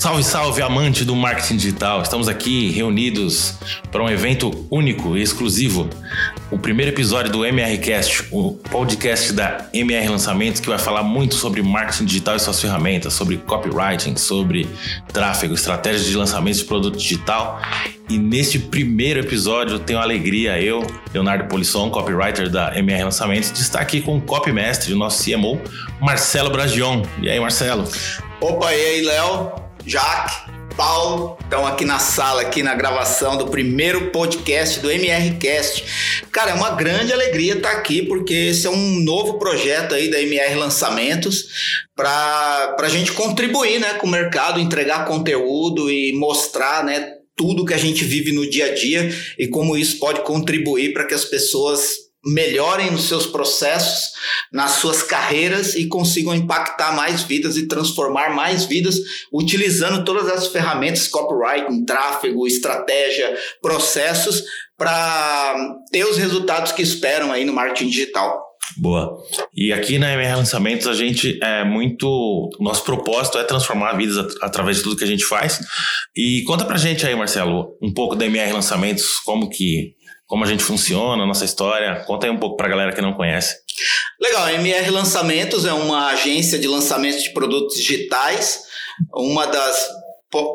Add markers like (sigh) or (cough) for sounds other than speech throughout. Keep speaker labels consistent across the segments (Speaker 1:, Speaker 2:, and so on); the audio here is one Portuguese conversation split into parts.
Speaker 1: Salve, salve, amante do marketing digital! Estamos aqui reunidos para um evento único e exclusivo. O primeiro episódio do MRCast, o podcast da MR Lançamentos, que vai falar muito sobre marketing digital e suas ferramentas, sobre copywriting, sobre tráfego, estratégias de lançamento de produto digital. E neste primeiro episódio, tenho a alegria, eu, Leonardo Polisson, copywriter da MR Lançamentos, de estar aqui com o copymestre, o nosso CMO, Marcelo Bragion. E aí, Marcelo?
Speaker 2: Opa, e aí, Léo? Jaque, Paulo, estão aqui na sala, aqui na gravação do primeiro podcast do MRCast. Cara, é uma grande alegria estar aqui, porque esse é um novo projeto aí da MR Lançamentos para a gente contribuir né, com o mercado, entregar conteúdo e mostrar né, tudo que a gente vive no dia a dia e como isso pode contribuir para que as pessoas melhorem nos seus processos, nas suas carreiras e consigam impactar mais vidas e transformar mais vidas utilizando todas as ferramentas copywriting, tráfego, estratégia, processos para ter os resultados que esperam aí no marketing digital.
Speaker 1: Boa. E aqui na MR Lançamentos a gente é muito. Nosso propósito é transformar vidas at através de tudo que a gente faz. E conta pra gente aí, Marcelo, um pouco da MR Lançamentos, como que como a gente funciona, a nossa história. Conta aí um pouco para a galera que não conhece.
Speaker 2: Legal, a MR Lançamentos é uma agência de lançamento de produtos digitais, uma das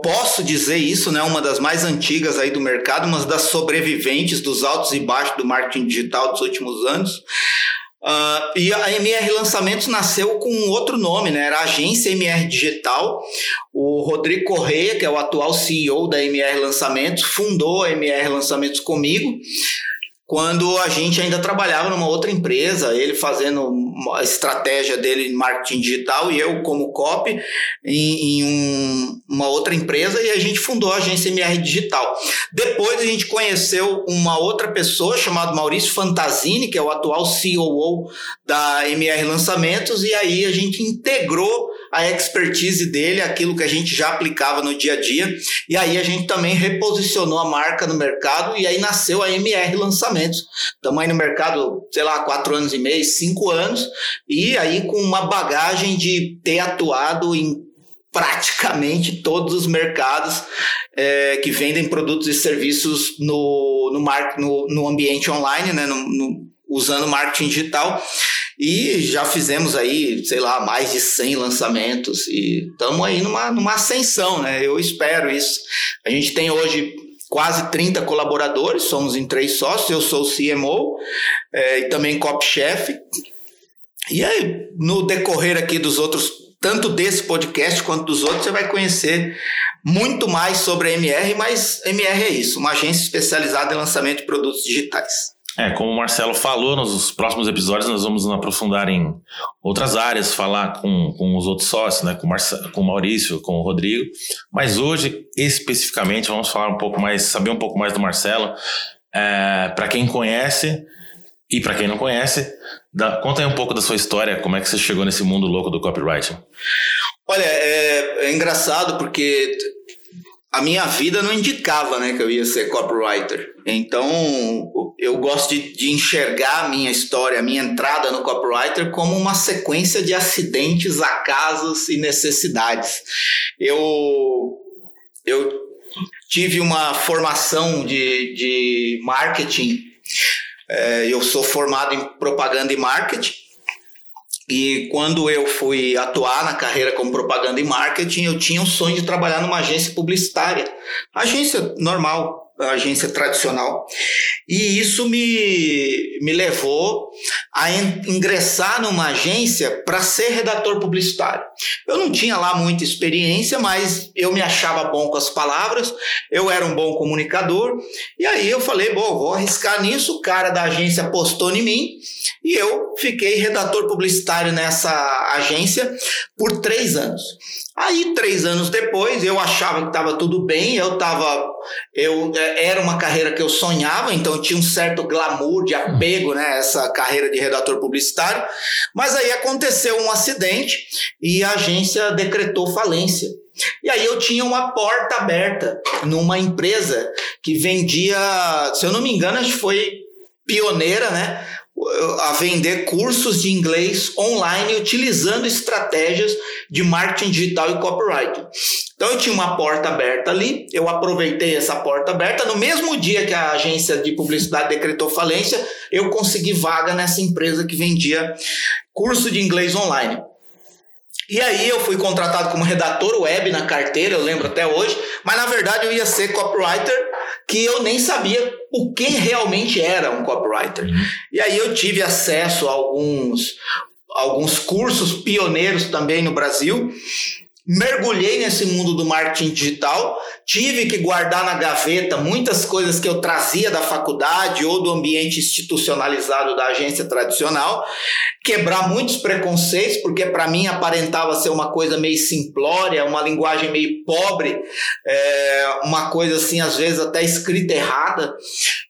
Speaker 2: posso dizer isso, né, uma das mais antigas aí do mercado, uma das sobreviventes dos altos e baixos do marketing digital dos últimos anos. Uh, e a MR Lançamentos nasceu com outro nome, né? Era Agência MR Digital. O Rodrigo Correia, que é o atual CEO da MR Lançamentos, fundou a MR Lançamentos comigo quando a gente ainda trabalhava numa outra empresa, ele fazendo a estratégia dele em marketing digital e eu como copy em, em um, uma outra empresa e a gente fundou a agência MR Digital. Depois a gente conheceu uma outra pessoa chamada Maurício Fantasini, que é o atual COO da MR Lançamentos e aí a gente integrou a expertise dele, aquilo que a gente já aplicava no dia a dia e aí a gente também reposicionou a marca no mercado e aí nasceu a MR Lançamentos. Estamos aí no mercado, sei lá, quatro anos e meio, cinco anos, e aí com uma bagagem de ter atuado em praticamente todos os mercados é, que vendem produtos e serviços no, no, mar, no, no ambiente online, né, no, no, usando marketing digital. E já fizemos aí, sei lá, mais de 100 lançamentos e estamos aí numa, numa ascensão, né? Eu espero isso. A gente tem hoje quase 30 colaboradores, somos em três sócios, eu sou o CMO é, e também cop-chefe. E aí, no decorrer aqui dos outros, tanto desse podcast quanto dos outros, você vai conhecer muito mais sobre a MR, mas MR é isso, uma agência especializada em lançamento de produtos digitais.
Speaker 1: É, como o Marcelo falou, nos próximos episódios nós vamos nos aprofundar em outras áreas, falar com, com os outros sócios, né, com, Marce com o Maurício, com o Rodrigo. Mas hoje, especificamente, vamos falar um pouco mais, saber um pouco mais do Marcelo. É, para quem conhece e para quem não conhece, dá, conta aí um pouco da sua história, como é que você chegou nesse mundo louco do copywriting.
Speaker 2: Olha, é, é engraçado porque a minha vida não indicava né, que eu ia ser copywriter. Então, eu gosto de, de, enxergar a minha história, a minha entrada no copywriter como uma sequência de acidentes, acasos e necessidades. Eu, eu tive uma formação de, de marketing, é, eu sou formado em propaganda e marketing, e quando eu fui atuar na carreira como propaganda e marketing, eu tinha o sonho de trabalhar numa agência publicitária. Agência normal, agência tradicional. E isso me, me levou a ingressar numa agência para ser redator publicitário. Eu não tinha lá muita experiência, mas eu me achava bom com as palavras, eu era um bom comunicador, e aí eu falei, bom, vou arriscar nisso. O cara da agência apostou em mim e eu fiquei redator publicitário nessa agência por três anos. Aí, três anos depois, eu achava que estava tudo bem, eu estava. Eu, é, era uma carreira que eu sonhava, então tinha um certo glamour de apego, né? Essa carreira de redator publicitário. Mas aí aconteceu um acidente e a agência decretou falência. E aí eu tinha uma porta aberta numa empresa que vendia, se eu não me engano, acho que foi pioneira, né? A vender cursos de inglês online utilizando estratégias de marketing digital e copywriting. Então eu tinha uma porta aberta ali, eu aproveitei essa porta aberta. No mesmo dia que a agência de publicidade decretou falência, eu consegui vaga nessa empresa que vendia curso de inglês online. E aí eu fui contratado como redator web na carteira, eu lembro até hoje, mas na verdade eu ia ser copywriter, que eu nem sabia o que realmente era um copywriter. Uhum. E aí eu tive acesso a alguns alguns cursos pioneiros também no Brasil mergulhei nesse mundo do marketing digital, tive que guardar na gaveta muitas coisas que eu trazia da faculdade ou do ambiente institucionalizado da agência tradicional, quebrar muitos preconceitos, porque para mim aparentava ser uma coisa meio simplória, uma linguagem meio pobre, é, uma coisa assim, às vezes até escrita errada.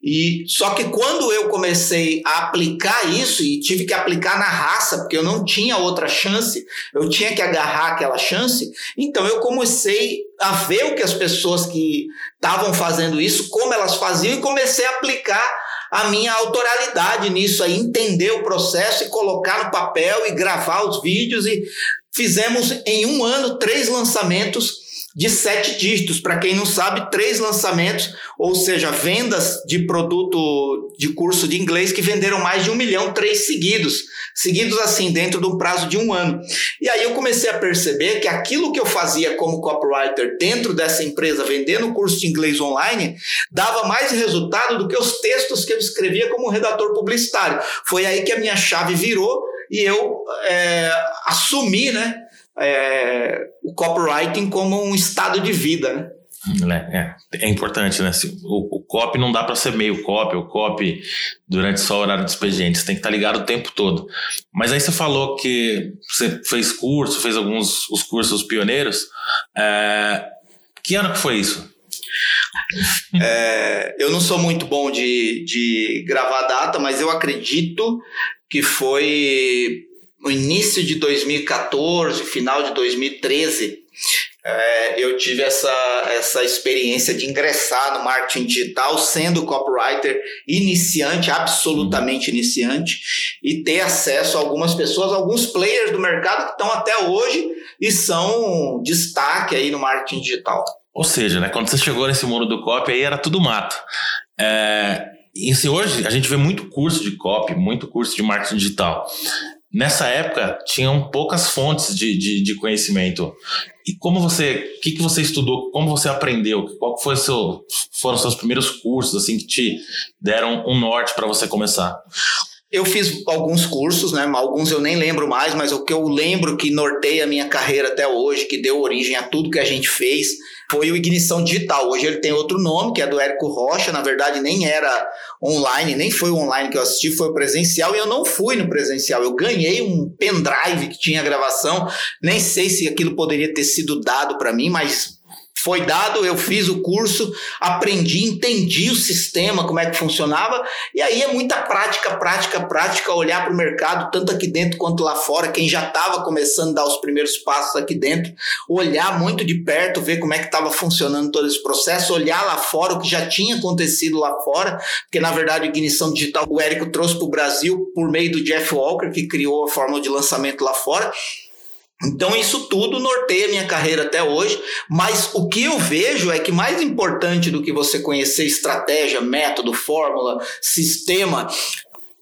Speaker 2: E só que quando eu comecei a aplicar isso, e tive que aplicar na raça, porque eu não tinha outra chance, eu tinha que agarrar aquela chance então eu comecei a ver o que as pessoas que estavam fazendo isso, como elas faziam, e comecei a aplicar a minha autoralidade nisso aí, entender o processo e colocar no papel e gravar os vídeos e fizemos em um ano três lançamentos de sete dígitos. Para quem não sabe, três lançamentos, ou seja, vendas de produto de curso de inglês que venderam mais de um milhão, três seguidos, seguidos assim, dentro do prazo de um ano. E aí eu comecei a perceber que aquilo que eu fazia como copywriter dentro dessa empresa, vendendo curso de inglês online, dava mais resultado do que os textos que eu escrevia como redator publicitário. Foi aí que a minha chave virou e eu é, assumi, né? É, o copywriting como um estado de vida, né?
Speaker 1: É, é, é importante, né? O, o copy não dá para ser meio copy ou copy durante só o horário de expediente, você tem que estar tá ligado o tempo todo. Mas aí você falou que você fez curso, fez alguns os cursos pioneiros. É, que ano que foi isso?
Speaker 2: É, eu não sou muito bom de, de gravar data, mas eu acredito que foi no início de 2014, final de 2013, é, eu tive essa, essa experiência de ingressar no marketing digital sendo copywriter iniciante, absolutamente iniciante, e ter acesso a algumas pessoas, alguns players do mercado que estão até hoje e são destaque aí no marketing digital.
Speaker 1: Ou seja, né, quando você chegou nesse mundo do copy, aí era tudo mato. É, e assim, hoje a gente vê muito curso de copy, muito curso de marketing digital nessa época tinham poucas fontes de, de, de conhecimento. E como você, o que, que você estudou, como você aprendeu, qual foi seu, foram os seus primeiros cursos assim que te deram um norte para você começar?
Speaker 2: Eu fiz alguns cursos, né? Alguns eu nem lembro mais, mas o que eu lembro que norteia a minha carreira até hoje, que deu origem a tudo que a gente fez, foi o Ignição Digital. Hoje ele tem outro nome, que é do Érico Rocha. Na verdade, nem era online, nem foi online que eu assisti, foi presencial. E eu não fui no presencial. Eu ganhei um pendrive que tinha gravação. Nem sei se aquilo poderia ter sido dado para mim, mas foi dado, eu fiz o curso, aprendi, entendi o sistema, como é que funcionava, e aí é muita prática, prática, prática, olhar para o mercado, tanto aqui dentro quanto lá fora, quem já estava começando a dar os primeiros passos aqui dentro, olhar muito de perto, ver como é que estava funcionando todo esse processo, olhar lá fora o que já tinha acontecido lá fora, porque na verdade a ignição digital o Érico trouxe para o Brasil por meio do Jeff Walker, que criou a fórmula de lançamento lá fora, então, isso tudo norteia minha carreira até hoje, mas o que eu vejo é que mais importante do que você conhecer estratégia, método, fórmula, sistema,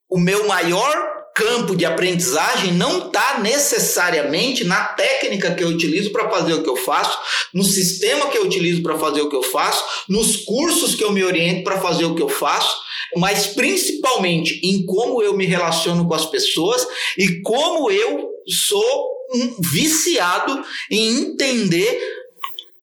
Speaker 2: o meu maior campo de aprendizagem não está necessariamente na técnica que eu utilizo para fazer o que eu faço, no sistema que eu utilizo para fazer o que eu faço, nos cursos que eu me oriento para fazer o que eu faço, mas principalmente em como eu me relaciono com as pessoas e como eu sou viciado em entender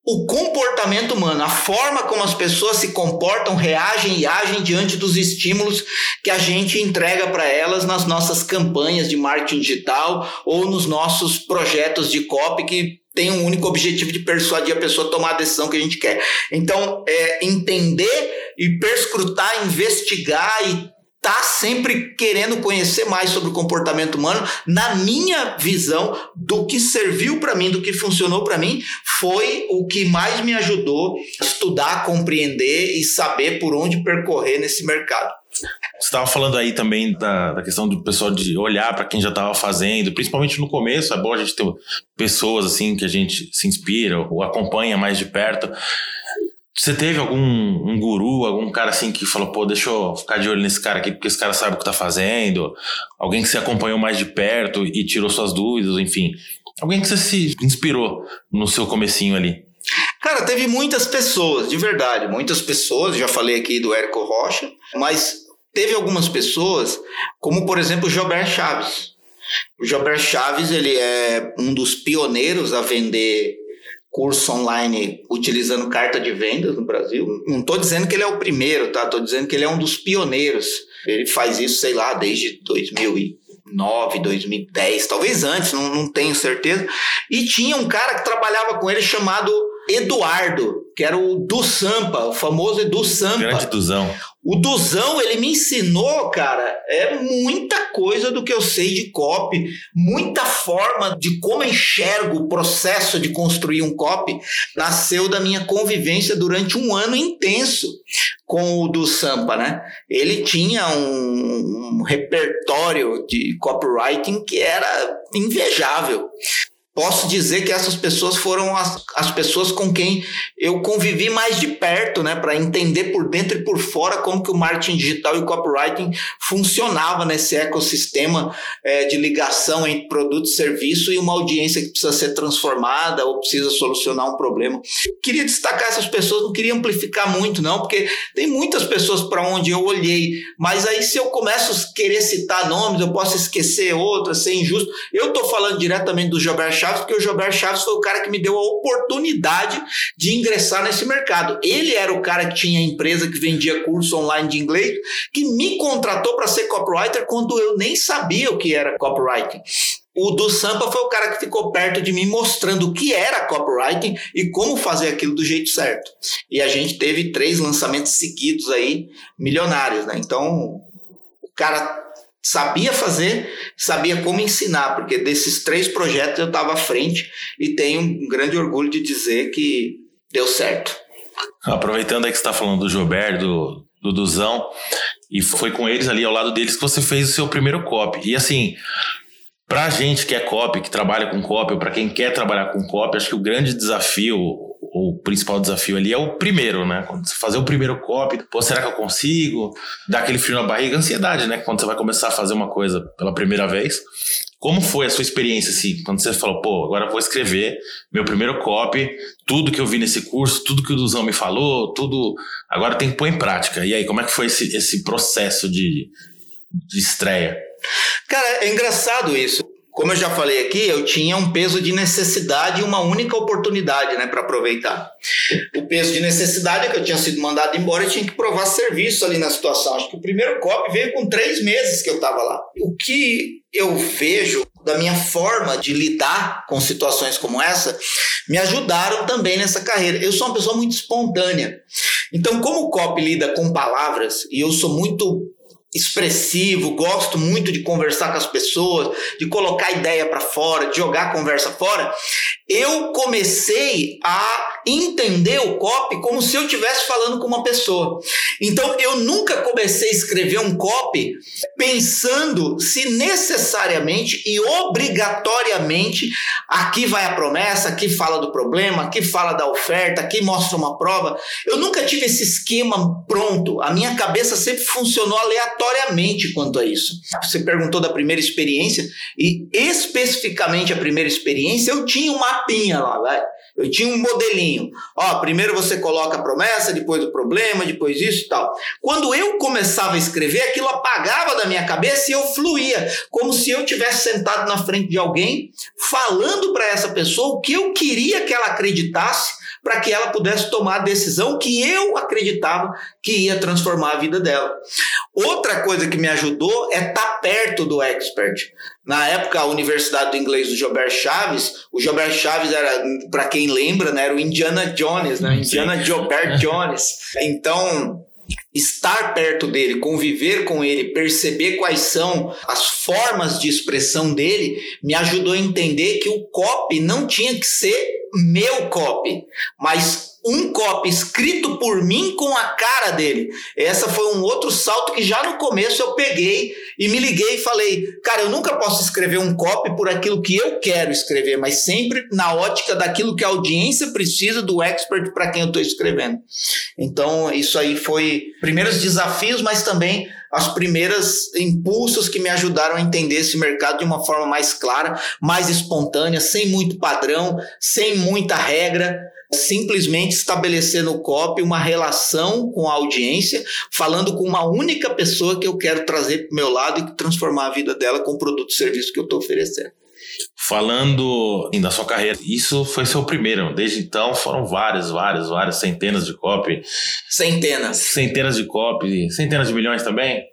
Speaker 2: o comportamento humano, a forma como as pessoas se comportam, reagem e agem diante dos estímulos que a gente entrega para elas nas nossas campanhas de marketing digital ou nos nossos projetos de copy que tem um único objetivo de persuadir a pessoa a tomar a decisão que a gente quer. Então, é entender e perscrutar, investigar e tá sempre querendo conhecer mais sobre o comportamento humano. Na minha visão, do que serviu para mim, do que funcionou para mim, foi o que mais me ajudou a estudar, compreender e saber por onde percorrer nesse mercado.
Speaker 1: Você estava falando aí também da, da, questão do pessoal de olhar para quem já estava fazendo, principalmente no começo. É bom a gente ter pessoas assim que a gente se inspira ou acompanha mais de perto. Você teve algum um guru, algum cara assim que falou, pô, deixa eu ficar de olho nesse cara aqui, porque esse cara sabe o que tá fazendo? Alguém que você acompanhou mais de perto e tirou suas dúvidas, enfim. Alguém que você se inspirou no seu comecinho ali?
Speaker 2: Cara, teve muitas pessoas, de verdade, muitas pessoas, já falei aqui do Érico Rocha, mas teve algumas pessoas, como por exemplo o Gilbert Chaves. O Gilbert Chaves, ele é um dos pioneiros a vender curso online utilizando carta de vendas no Brasil. Não estou dizendo que ele é o primeiro, tá? Estou dizendo que ele é um dos pioneiros. Ele faz isso, sei lá, desde 2009, 2010, talvez antes, não, não tenho certeza. E tinha um cara que trabalhava com ele chamado Eduardo, que era o Du Sampa, o famoso Edu Sampa.
Speaker 1: Grande Duzão.
Speaker 2: O Duzão, ele me ensinou, cara, é muita coisa do que eu sei de copy, muita forma de como enxergo o processo de construir um copy, nasceu da minha convivência durante um ano intenso com o do Sampa, né? Ele tinha um, um repertório de copywriting que era invejável posso dizer que essas pessoas foram as, as pessoas com quem eu convivi mais de perto, né, para entender por dentro e por fora como que o marketing digital e o copywriting funcionava nesse ecossistema é, de ligação entre produto e serviço e uma audiência que precisa ser transformada ou precisa solucionar um problema. queria destacar essas pessoas, não queria amplificar muito não, porque tem muitas pessoas para onde eu olhei, mas aí se eu começo a querer citar nomes, eu posso esquecer outras, ser injusto. Eu estou falando diretamente do Gilbert Chaves Chaves, porque o Gilberto Chaves foi o cara que me deu a oportunidade de ingressar nesse mercado. Ele era o cara que tinha a empresa que vendia curso online de inglês, que me contratou para ser copywriter quando eu nem sabia o que era copywriting. O do Sampa foi o cara que ficou perto de mim mostrando o que era copywriting e como fazer aquilo do jeito certo. E a gente teve três lançamentos seguidos aí, milionários, né? Então, o cara sabia fazer, sabia como ensinar, porque desses três projetos eu estava à frente e tenho um grande orgulho de dizer que deu certo.
Speaker 1: Aproveitando aí que você está falando do Gilberto, do, do Duzão, e foi com eles ali ao lado deles que você fez o seu primeiro copy. E assim, para a gente que é copy, que trabalha com copy, ou para quem quer trabalhar com copy, acho que o grande desafio, o principal desafio ali é o primeiro, né? Quando você fazer o primeiro copy, pô, será que eu consigo? Dá aquele frio na barriga, ansiedade, né? Quando você vai começar a fazer uma coisa pela primeira vez. Como foi a sua experiência, assim, quando você falou, pô, agora vou escrever meu primeiro copy, tudo que eu vi nesse curso, tudo que o Duzão me falou, tudo, agora tem que pôr em prática. E aí, como é que foi esse, esse processo de, de estreia?
Speaker 2: Cara, é engraçado isso. Como eu já falei aqui, eu tinha um peso de necessidade e uma única oportunidade né, para aproveitar. O peso de necessidade é que eu tinha sido mandado embora e tinha que provar serviço ali na situação. Acho que o primeiro COP veio com três meses que eu estava lá. O que eu vejo da minha forma de lidar com situações como essa me ajudaram também nessa carreira. Eu sou uma pessoa muito espontânea. Então, como o COP lida com palavras e eu sou muito expressivo, gosto muito de conversar com as pessoas, de colocar ideia para fora, de jogar a conversa fora, eu comecei a entender o copy como se eu estivesse falando com uma pessoa. Então eu nunca comecei a escrever um copy pensando se necessariamente e obrigatoriamente aqui vai a promessa, aqui fala do problema, aqui fala da oferta, aqui mostra uma prova. Eu nunca tive esse esquema pronto. A minha cabeça sempre funcionou aleatoriamente quanto a isso. Você perguntou da primeira experiência e especificamente a primeira experiência eu tinha uma mapinha lá, vai. Eu tinha um modelinho. Ó, primeiro você coloca a promessa, depois o problema, depois isso e tal. Quando eu começava a escrever, aquilo apagava da minha cabeça e eu fluía, como se eu tivesse sentado na frente de alguém, falando para essa pessoa o que eu queria que ela acreditasse para que ela pudesse tomar a decisão que eu acreditava que ia transformar a vida dela. Outra coisa que me ajudou é estar tá perto do expert. Na época, a Universidade do Inglês do Gilbert Chaves, o Gilbert Chaves era, para quem lembra, né, era o Indiana Jones, né? Indiana Gilbert (laughs) Jones. Então, estar perto dele, conviver com ele, perceber quais são as formas de expressão dele, me ajudou a entender que o copy não tinha que ser meu copy, mas um copy escrito por mim com a cara dele. Essa foi um outro salto que já no começo eu peguei e me liguei e falei, cara, eu nunca posso escrever um copy por aquilo que eu quero escrever, mas sempre na ótica daquilo que a audiência precisa do expert para quem eu estou escrevendo. Então, isso aí foi primeiros desafios, mas também as primeiras impulsos que me ajudaram a entender esse mercado de uma forma mais clara, mais espontânea, sem muito padrão, sem muita regra, simplesmente estabelecer no copy uma relação com a audiência, falando com uma única pessoa que eu quero trazer para o meu lado e transformar a vida dela com o produto e serviço que eu estou oferecendo.
Speaker 1: Falando da sua carreira, isso foi seu primeiro. Desde então foram várias, várias, várias centenas de copy.
Speaker 2: Centenas.
Speaker 1: Centenas de copy. Centenas de milhões também?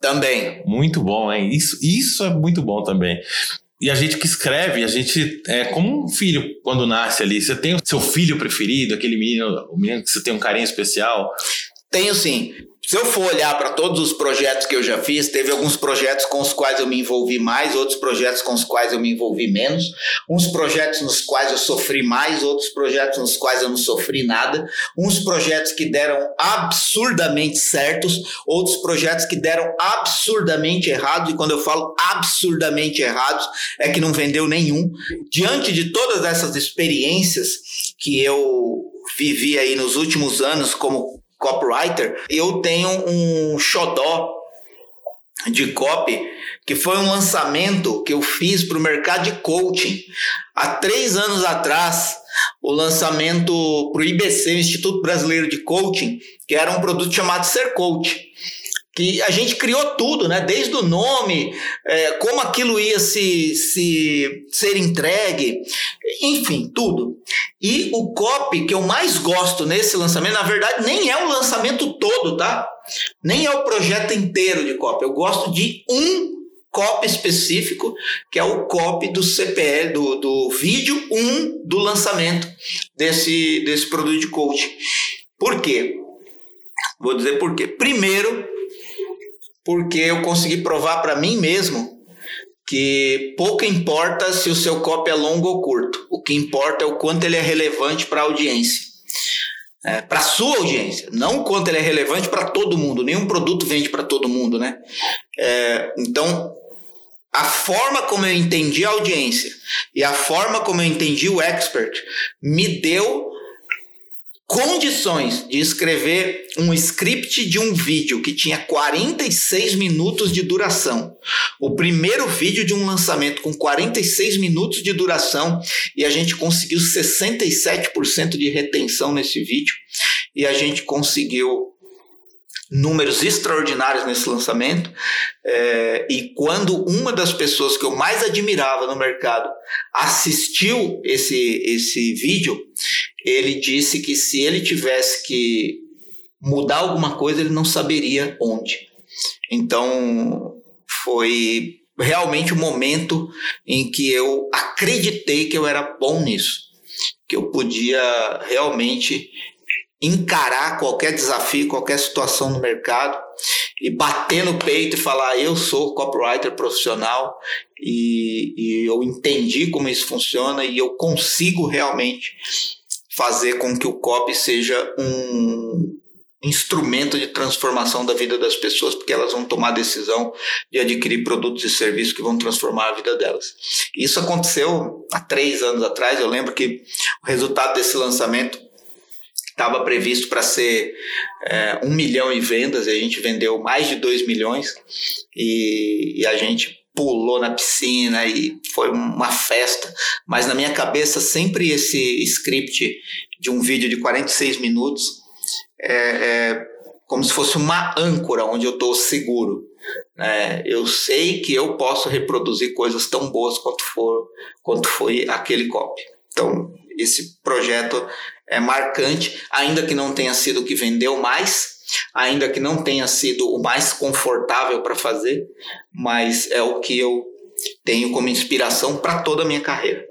Speaker 2: Também.
Speaker 1: Muito bom, hein? Isso, isso é muito bom também. E a gente que escreve, a gente é como um filho quando nasce ali. Você tem o seu filho preferido, aquele menino, o menino que você tem um carinho especial?
Speaker 2: Tenho sim. Se eu for olhar para todos os projetos que eu já fiz, teve alguns projetos com os quais eu me envolvi mais, outros projetos com os quais eu me envolvi menos, uns projetos nos quais eu sofri mais, outros projetos nos quais eu não sofri nada, uns projetos que deram absurdamente certos, outros projetos que deram absurdamente errados, e quando eu falo absurdamente errados, é que não vendeu nenhum. Diante de todas essas experiências que eu vivi aí nos últimos anos como copywriter, eu tenho um xodó de copy que foi um lançamento que eu fiz para o mercado de coaching há três anos atrás o lançamento para o IBC, Instituto Brasileiro de Coaching, que era um produto chamado Ser Coach que a gente criou tudo, né? Desde o nome, é, como aquilo ia se, se ser entregue, enfim, tudo. E o copy que eu mais gosto nesse lançamento, na verdade, nem é o lançamento todo, tá? Nem é o projeto inteiro de copy. Eu gosto de um copy específico, que é o copy do CPL, do, do vídeo 1 do lançamento desse, desse produto de coaching. Por quê? Vou dizer por quê. Primeiro, porque eu consegui provar para mim mesmo que pouco importa se o seu copy é longo ou curto. O que importa é o quanto ele é relevante para a audiência. É, para sua audiência, não quanto ele é relevante para todo mundo. Nenhum produto vende para todo mundo, né? É, então, a forma como eu entendi a audiência e a forma como eu entendi o expert me deu condições de escrever um script de um vídeo que tinha 46 minutos de duração. O primeiro vídeo de um lançamento com 46 minutos de duração e a gente conseguiu 67% de retenção nesse vídeo e a gente conseguiu números extraordinários nesse lançamento. É, e quando uma das pessoas que eu mais admirava no mercado assistiu esse, esse vídeo, ele disse que se ele tivesse que mudar alguma coisa, ele não saberia onde. Então, foi realmente o momento em que eu acreditei que eu era bom nisso, que eu podia realmente encarar qualquer desafio, qualquer situação no mercado e bater no peito e falar eu sou copywriter profissional e, e eu entendi como isso funciona e eu consigo realmente fazer com que o copy seja um instrumento de transformação da vida das pessoas, porque elas vão tomar a decisão de adquirir produtos e serviços que vão transformar a vida delas. Isso aconteceu há três anos atrás. Eu lembro que o resultado desse lançamento estava previsto para ser é, um milhão em vendas, e a gente vendeu mais de dois milhões, e, e a gente pulou na piscina e foi uma festa. Mas na minha cabeça, sempre esse script de um vídeo de 46 minutos é, é como se fosse uma âncora onde eu estou seguro. É, eu sei que eu posso reproduzir coisas tão boas quanto, for, quanto foi aquele copy. Então, esse projeto é marcante, ainda que não tenha sido o que vendeu mais, ainda que não tenha sido o mais confortável para fazer, mas é o que eu tenho como inspiração para toda a minha carreira.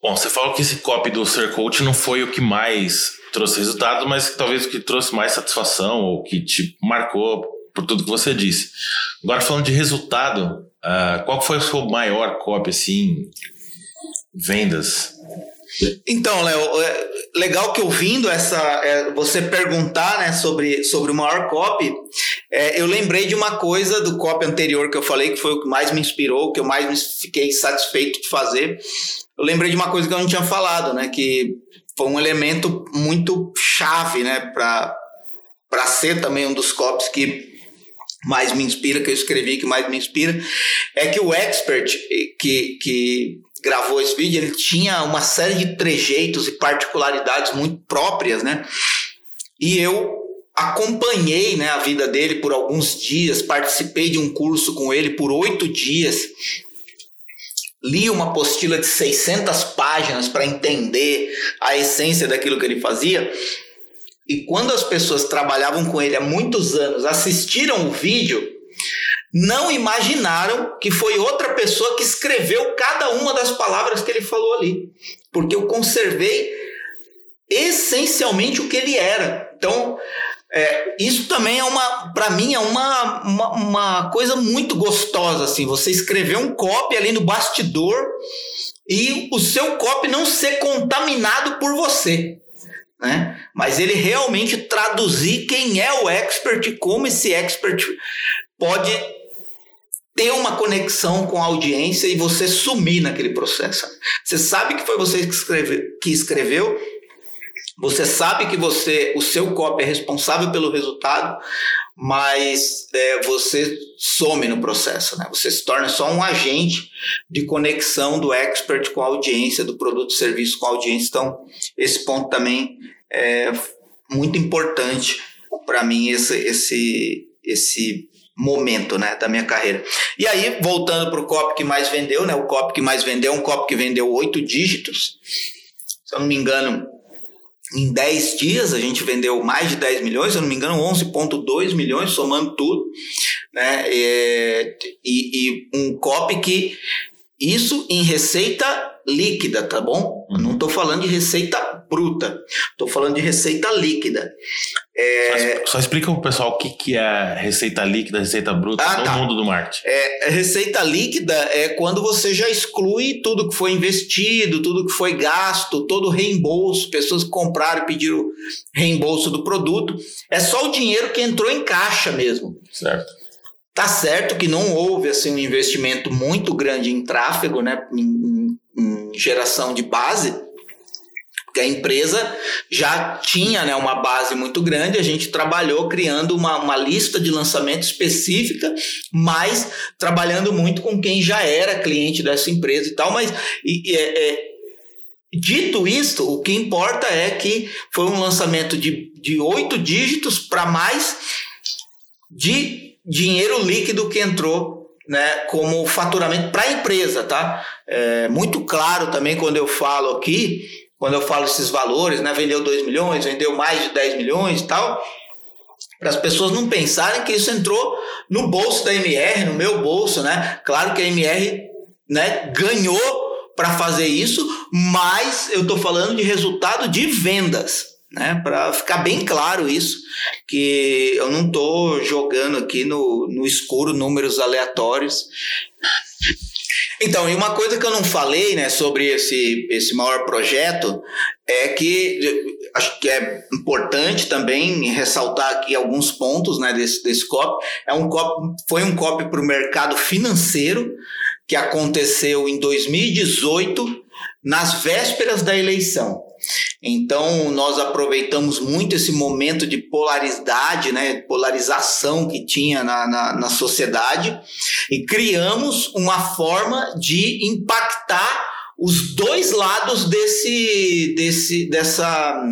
Speaker 1: Bom, você falou que esse copy do Ser Coach não foi o que mais trouxe resultado, mas talvez o que trouxe mais satisfação ou que te marcou por tudo que você disse. Agora falando de resultado, uh, qual foi o seu maior copy assim, vendas?
Speaker 2: Então, Léo, é legal que ouvindo essa, é, você perguntar né, sobre, sobre o maior copy, é, eu lembrei de uma coisa do copy anterior que eu falei, que foi o que mais me inspirou, que eu mais fiquei satisfeito de fazer. Eu lembrei de uma coisa que eu não tinha falado, né? Que foi um elemento muito chave, né? Para ser também um dos copies que mais me inspira, que eu escrevi, que mais me inspira, é que o expert que, que gravou esse vídeo, ele tinha uma série de trejeitos e particularidades muito próprias, né? E eu acompanhei né, a vida dele por alguns dias, participei de um curso com ele por oito dias, li uma apostila de 600 páginas para entender a essência daquilo que ele fazia. E quando as pessoas trabalhavam com ele há muitos anos assistiram o vídeo, não imaginaram que foi outra pessoa que escreveu cada uma das palavras que ele falou ali. Porque eu conservei essencialmente o que ele era. Então, é, isso também é uma, para mim, é uma, uma, uma, coisa muito gostosa, assim, você escrever um copy ali no bastidor e o seu copy não ser contaminado por você, né? Mas ele realmente traduzir quem é o expert e como esse expert pode ter uma conexão com a audiência e você sumir naquele processo. Você sabe que foi você que escreveu, que escreveu você sabe que você, o seu copy é responsável pelo resultado, mas é, você some no processo, né? Você se torna só um agente de conexão do expert com a audiência, do produto e serviço com a audiência. Então, esse ponto também é muito importante para mim esse, esse, esse momento né, da minha carreira. E aí, voltando para o copy que mais vendeu, né? O copy que mais vendeu é um copy que vendeu oito dígitos. Se eu não me engano, em 10 dias a gente vendeu mais de 10 milhões, se eu não me engano, 11,2 milhões, somando tudo. Né? É, e, e um copy que isso em receita líquida, tá bom? Uhum. Não estou falando de receita bruta, estou falando de receita líquida.
Speaker 1: É... Só, só, explica para o pessoal o que, que é receita líquida, receita bruta ah, no tá. mundo do marketing.
Speaker 2: É, receita líquida é quando você já exclui tudo que foi investido, tudo que foi gasto, todo o reembolso, pessoas que compraram e pediram reembolso do produto. É só o dinheiro que entrou em caixa mesmo.
Speaker 1: Certo.
Speaker 2: Tá certo que não houve assim, um investimento muito grande em tráfego, né, em, em, em geração de base, porque a empresa já tinha né, uma base muito grande, a gente trabalhou criando uma, uma lista de lançamento específica, mas trabalhando muito com quem já era cliente dessa empresa e tal, mas e, e, é, é, dito isto, o que importa é que foi um lançamento de, de oito dígitos para mais de dinheiro líquido que entrou né, como faturamento para a empresa, tá? É muito claro também quando eu falo aqui, quando eu falo esses valores, né? Vendeu 2 milhões, vendeu mais de 10 milhões e tal, para as pessoas não pensarem que isso entrou no bolso da MR, no meu bolso, né? Claro que a MR né, ganhou para fazer isso, mas eu estou falando de resultado de vendas né? Para ficar bem claro isso, que eu não estou jogando aqui no, no escuro números aleatórios. Então, e uma coisa que eu não falei, né, sobre esse, esse maior projeto é que acho que é importante também ressaltar aqui alguns pontos, né, desse, desse COP. É um COP, foi um COP para o mercado financeiro que aconteceu em 2018, nas vésperas da eleição. Então, nós aproveitamos muito esse momento de polaridade, né, polarização que tinha na, na, na sociedade e criamos uma forma de impactar os dois lados desse, desse, dessa,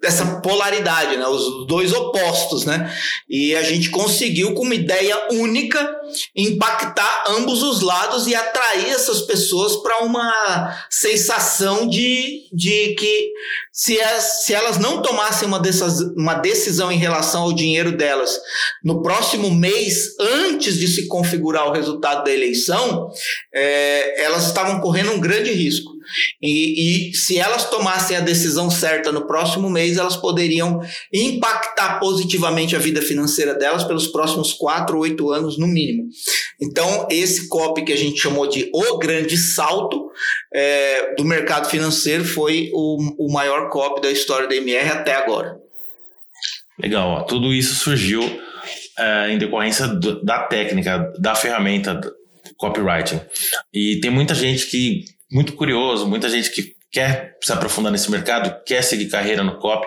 Speaker 2: dessa polaridade, né? os dois opostos. Né? E a gente conseguiu, com uma ideia única, impactar ambos os lados e atrair essas pessoas para uma sensação de, de que se, as, se elas não tomassem uma, dessas, uma decisão em relação ao dinheiro delas no próximo mês, antes de se configurar o resultado da eleição, é, elas estavam correndo um grande risco. E, e se elas tomassem a decisão certa no próximo mês, elas poderiam impactar positivamente a vida financeira delas pelos próximos quatro, oito anos no mínimo. Então, esse copy que a gente chamou de o grande salto é, do mercado financeiro foi o, o maior copy da história da MR até agora.
Speaker 1: Legal, ó. tudo isso surgiu é, em decorrência do, da técnica, da ferramenta copywriting. E tem muita gente que, muito curioso, muita gente que quer se aprofundar nesse mercado, quer seguir carreira no copy,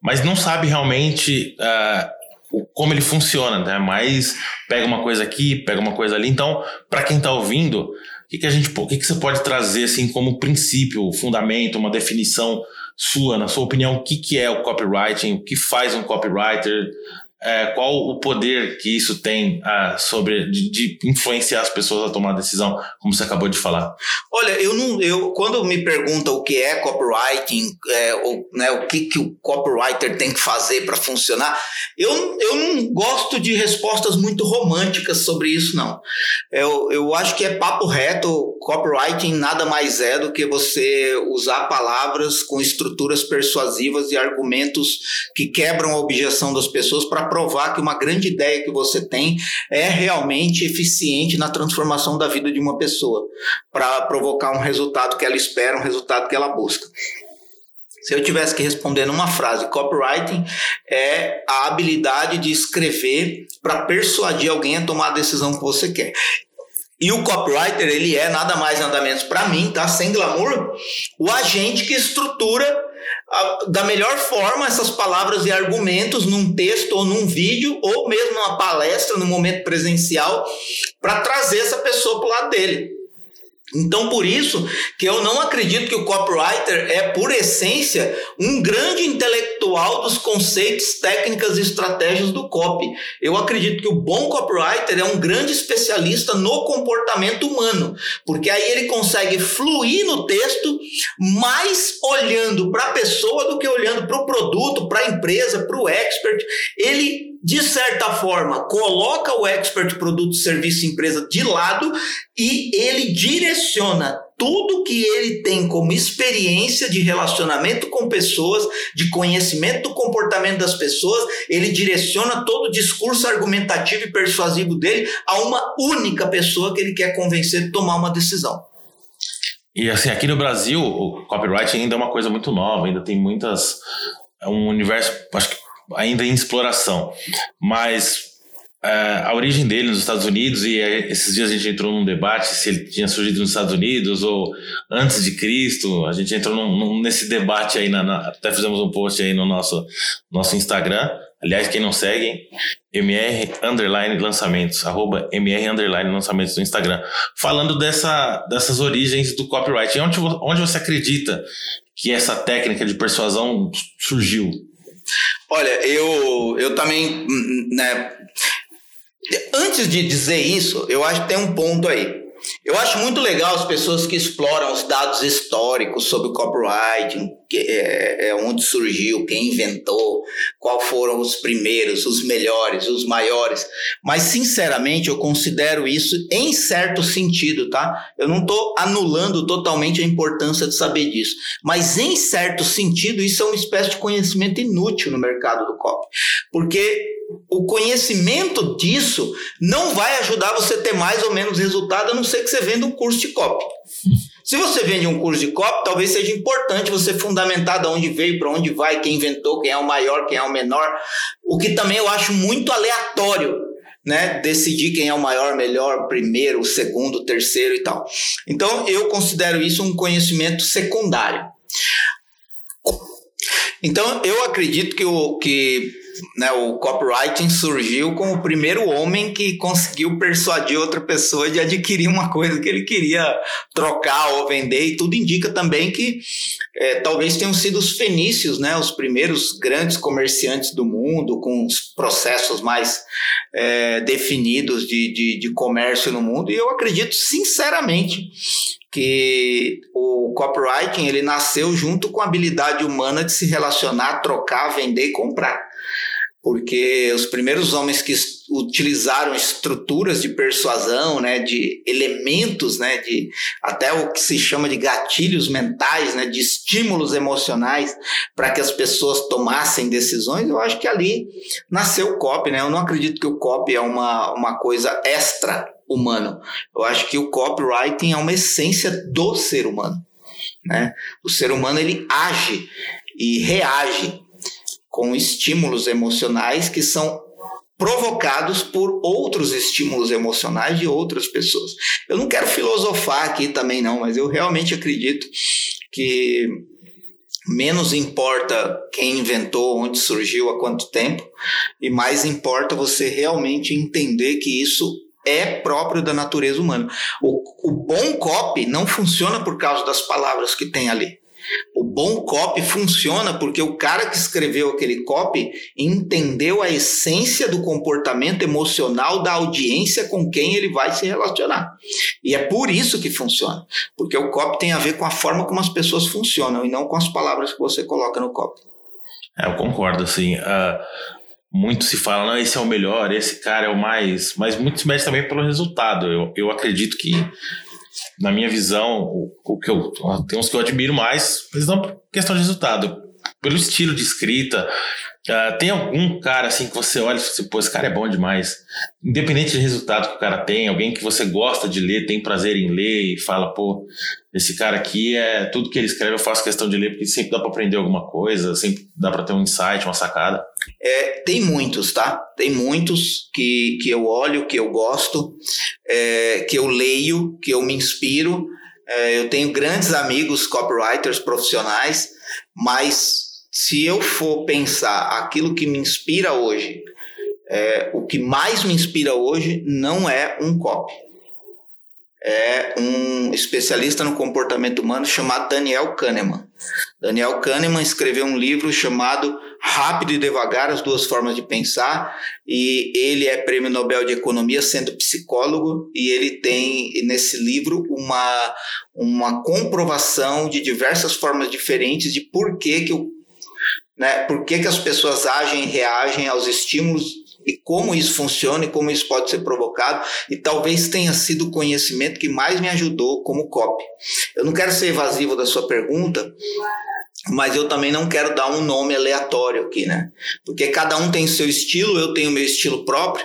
Speaker 1: mas não sabe realmente uh, como ele funciona, né? Mas pega uma coisa aqui, pega uma coisa ali. Então, para quem está ouvindo, o que, que a gente, o que, que você pode trazer assim como princípio, fundamento, uma definição sua, na sua opinião, o que, que é o copywriting, o que faz um copywriter, é, qual o poder que isso tem uh, sobre de, de, influenciar as pessoas a tomar decisão, como você acabou de falar?
Speaker 2: Olha, eu não, eu quando me perguntam o que é copywriting, é, ou, né, o que, que o copywriter tem que fazer para funcionar, eu, eu não gosto de respostas muito românticas sobre isso, não. Eu, eu acho que é papo reto. Copywriting nada mais é do que você usar palavras com estruturas persuasivas e argumentos que quebram a objeção das pessoas para provar que uma grande ideia que você tem é realmente eficiente na transformação da vida de uma pessoa, para provocar um resultado que ela espera, um resultado que ela busca. Se eu tivesse que responder numa frase, copywriting é a habilidade de escrever para persuadir alguém a tomar a decisão que você quer. E o copywriter, ele é nada mais nada menos para mim, tá? Sem glamour, o agente que estrutura da melhor forma essas palavras e argumentos num texto ou num vídeo ou mesmo numa palestra, no momento presencial, para trazer essa pessoa para o lado dele. Então, por isso que eu não acredito que o copywriter é, por essência, um grande intelectual dos conceitos, técnicas e estratégias do copy. Eu acredito que o bom copywriter é um grande especialista no comportamento humano, porque aí ele consegue fluir no texto mais olhando para a pessoa do que olhando para o produto, para a empresa, para o expert. Ele de certa forma, coloca o expert produto, serviço, empresa de lado e ele direciona tudo que ele tem como experiência de relacionamento com pessoas, de conhecimento do comportamento das pessoas, ele direciona todo o discurso argumentativo e persuasivo dele a uma única pessoa que ele quer convencer de tomar uma decisão.
Speaker 1: E assim, aqui no Brasil, o copyright ainda é uma coisa muito nova, ainda tem muitas. É um universo, acho que ainda em exploração. Mas é, a origem dele nos Estados Unidos, e é, esses dias a gente entrou num debate se ele tinha surgido nos Estados Unidos ou antes de Cristo, a gente entrou num, num, nesse debate aí, na, na, até fizemos um post aí no nosso, nosso Instagram, aliás, quem não segue, MR Underline Lançamentos, arroba MR Underline Lançamentos no Instagram, falando dessa, dessas origens do copyright, onde, onde você acredita que essa técnica de persuasão surgiu?
Speaker 2: Olha, eu, eu também, né, antes de dizer isso, eu acho que tem um ponto aí. Eu acho muito legal as pessoas que exploram os dados históricos sobre o copywriting, que é, é, onde surgiu, quem inventou, qual foram os primeiros, os melhores, os maiores. Mas, sinceramente, eu considero isso em certo sentido, tá? Eu não estou anulando totalmente a importância de saber disso. Mas, em certo sentido, isso é uma espécie de conhecimento inútil no mercado do copy. Porque o conhecimento disso não vai ajudar você a ter mais ou menos resultado, a não ser que você venda um curso de copy. (laughs) Se você vende um curso de copy, talvez seja importante você fundamentar de onde veio, para onde vai, quem inventou, quem é o maior, quem é o menor. O que também eu acho muito aleatório, né? Decidir quem é o maior, melhor, primeiro, segundo, terceiro e tal. Então, eu considero isso um conhecimento secundário. Então, eu acredito que o que né, o copywriting surgiu com o primeiro homem que conseguiu persuadir outra pessoa de adquirir uma coisa que ele queria trocar ou vender, e tudo indica também que é, talvez tenham sido os fenícios, né, os primeiros grandes comerciantes do mundo, com os processos mais é, definidos de, de, de comércio no mundo, e eu acredito sinceramente que o copywriting ele nasceu junto com a habilidade humana de se relacionar, trocar, vender e comprar porque os primeiros homens que utilizaram estruturas de persuasão, né, de elementos, né, de até o que se chama de gatilhos mentais, né, de estímulos emocionais para que as pessoas tomassem decisões. Eu acho que ali nasceu o copy, né? Eu não acredito que o copy é uma, uma coisa extra humano. Eu acho que o copywriting é uma essência do ser humano, né? O ser humano ele age e reage com estímulos emocionais que são provocados por outros estímulos emocionais de outras pessoas. Eu não quero filosofar aqui também não, mas eu realmente acredito que menos importa quem inventou, onde surgiu, há quanto tempo, e mais importa você realmente entender que isso é próprio da natureza humana. O, o bom copy não funciona por causa das palavras que tem ali. O bom copy funciona porque o cara que escreveu aquele copy entendeu a essência do comportamento emocional da audiência com quem ele vai se relacionar. E é por isso que funciona. Porque o copy tem a ver com a forma como as pessoas funcionam e não com as palavras que você coloca no copy.
Speaker 1: É, eu concordo, assim. Uh, muito se fala, não, esse é o melhor, esse cara é o mais. Mas muito se mede também pelo resultado. Eu, eu acredito que na minha visão, o, o que eu tem uns que eu admiro mais, mas não por questão de resultado, pelo estilo de escrita. Uh, tem algum cara assim que você olha e fala assim, pô, esse cara é bom demais. Independente do resultado que o cara tem, alguém que você gosta de ler, tem prazer em ler e fala, pô, esse cara aqui é tudo que ele escreve eu faço questão de ler porque sempre dá para aprender alguma coisa, sempre dá para ter um insight, uma sacada.
Speaker 2: É, tem muitos, tá? Tem muitos que, que eu olho, que eu gosto, é, que eu leio, que eu me inspiro. É, eu tenho grandes amigos copywriters profissionais, mas se eu for pensar aquilo que me inspira hoje, é, o que mais me inspira hoje não é um copy. É um especialista no comportamento humano chamado Daniel Kahneman. Daniel Kahneman escreveu um livro chamado Rápido e Devagar, as duas formas de pensar, e ele é prêmio Nobel de Economia sendo psicólogo, e ele tem nesse livro uma, uma comprovação de diversas formas diferentes de por que, que, o, né, por que, que as pessoas agem e reagem aos estímulos e como isso funciona e como isso pode ser provocado, e talvez tenha sido o conhecimento que mais me ajudou como copy. Eu não quero ser evasivo da sua pergunta, mas eu também não quero dar um nome aleatório aqui, né? Porque cada um tem seu estilo, eu tenho meu estilo próprio,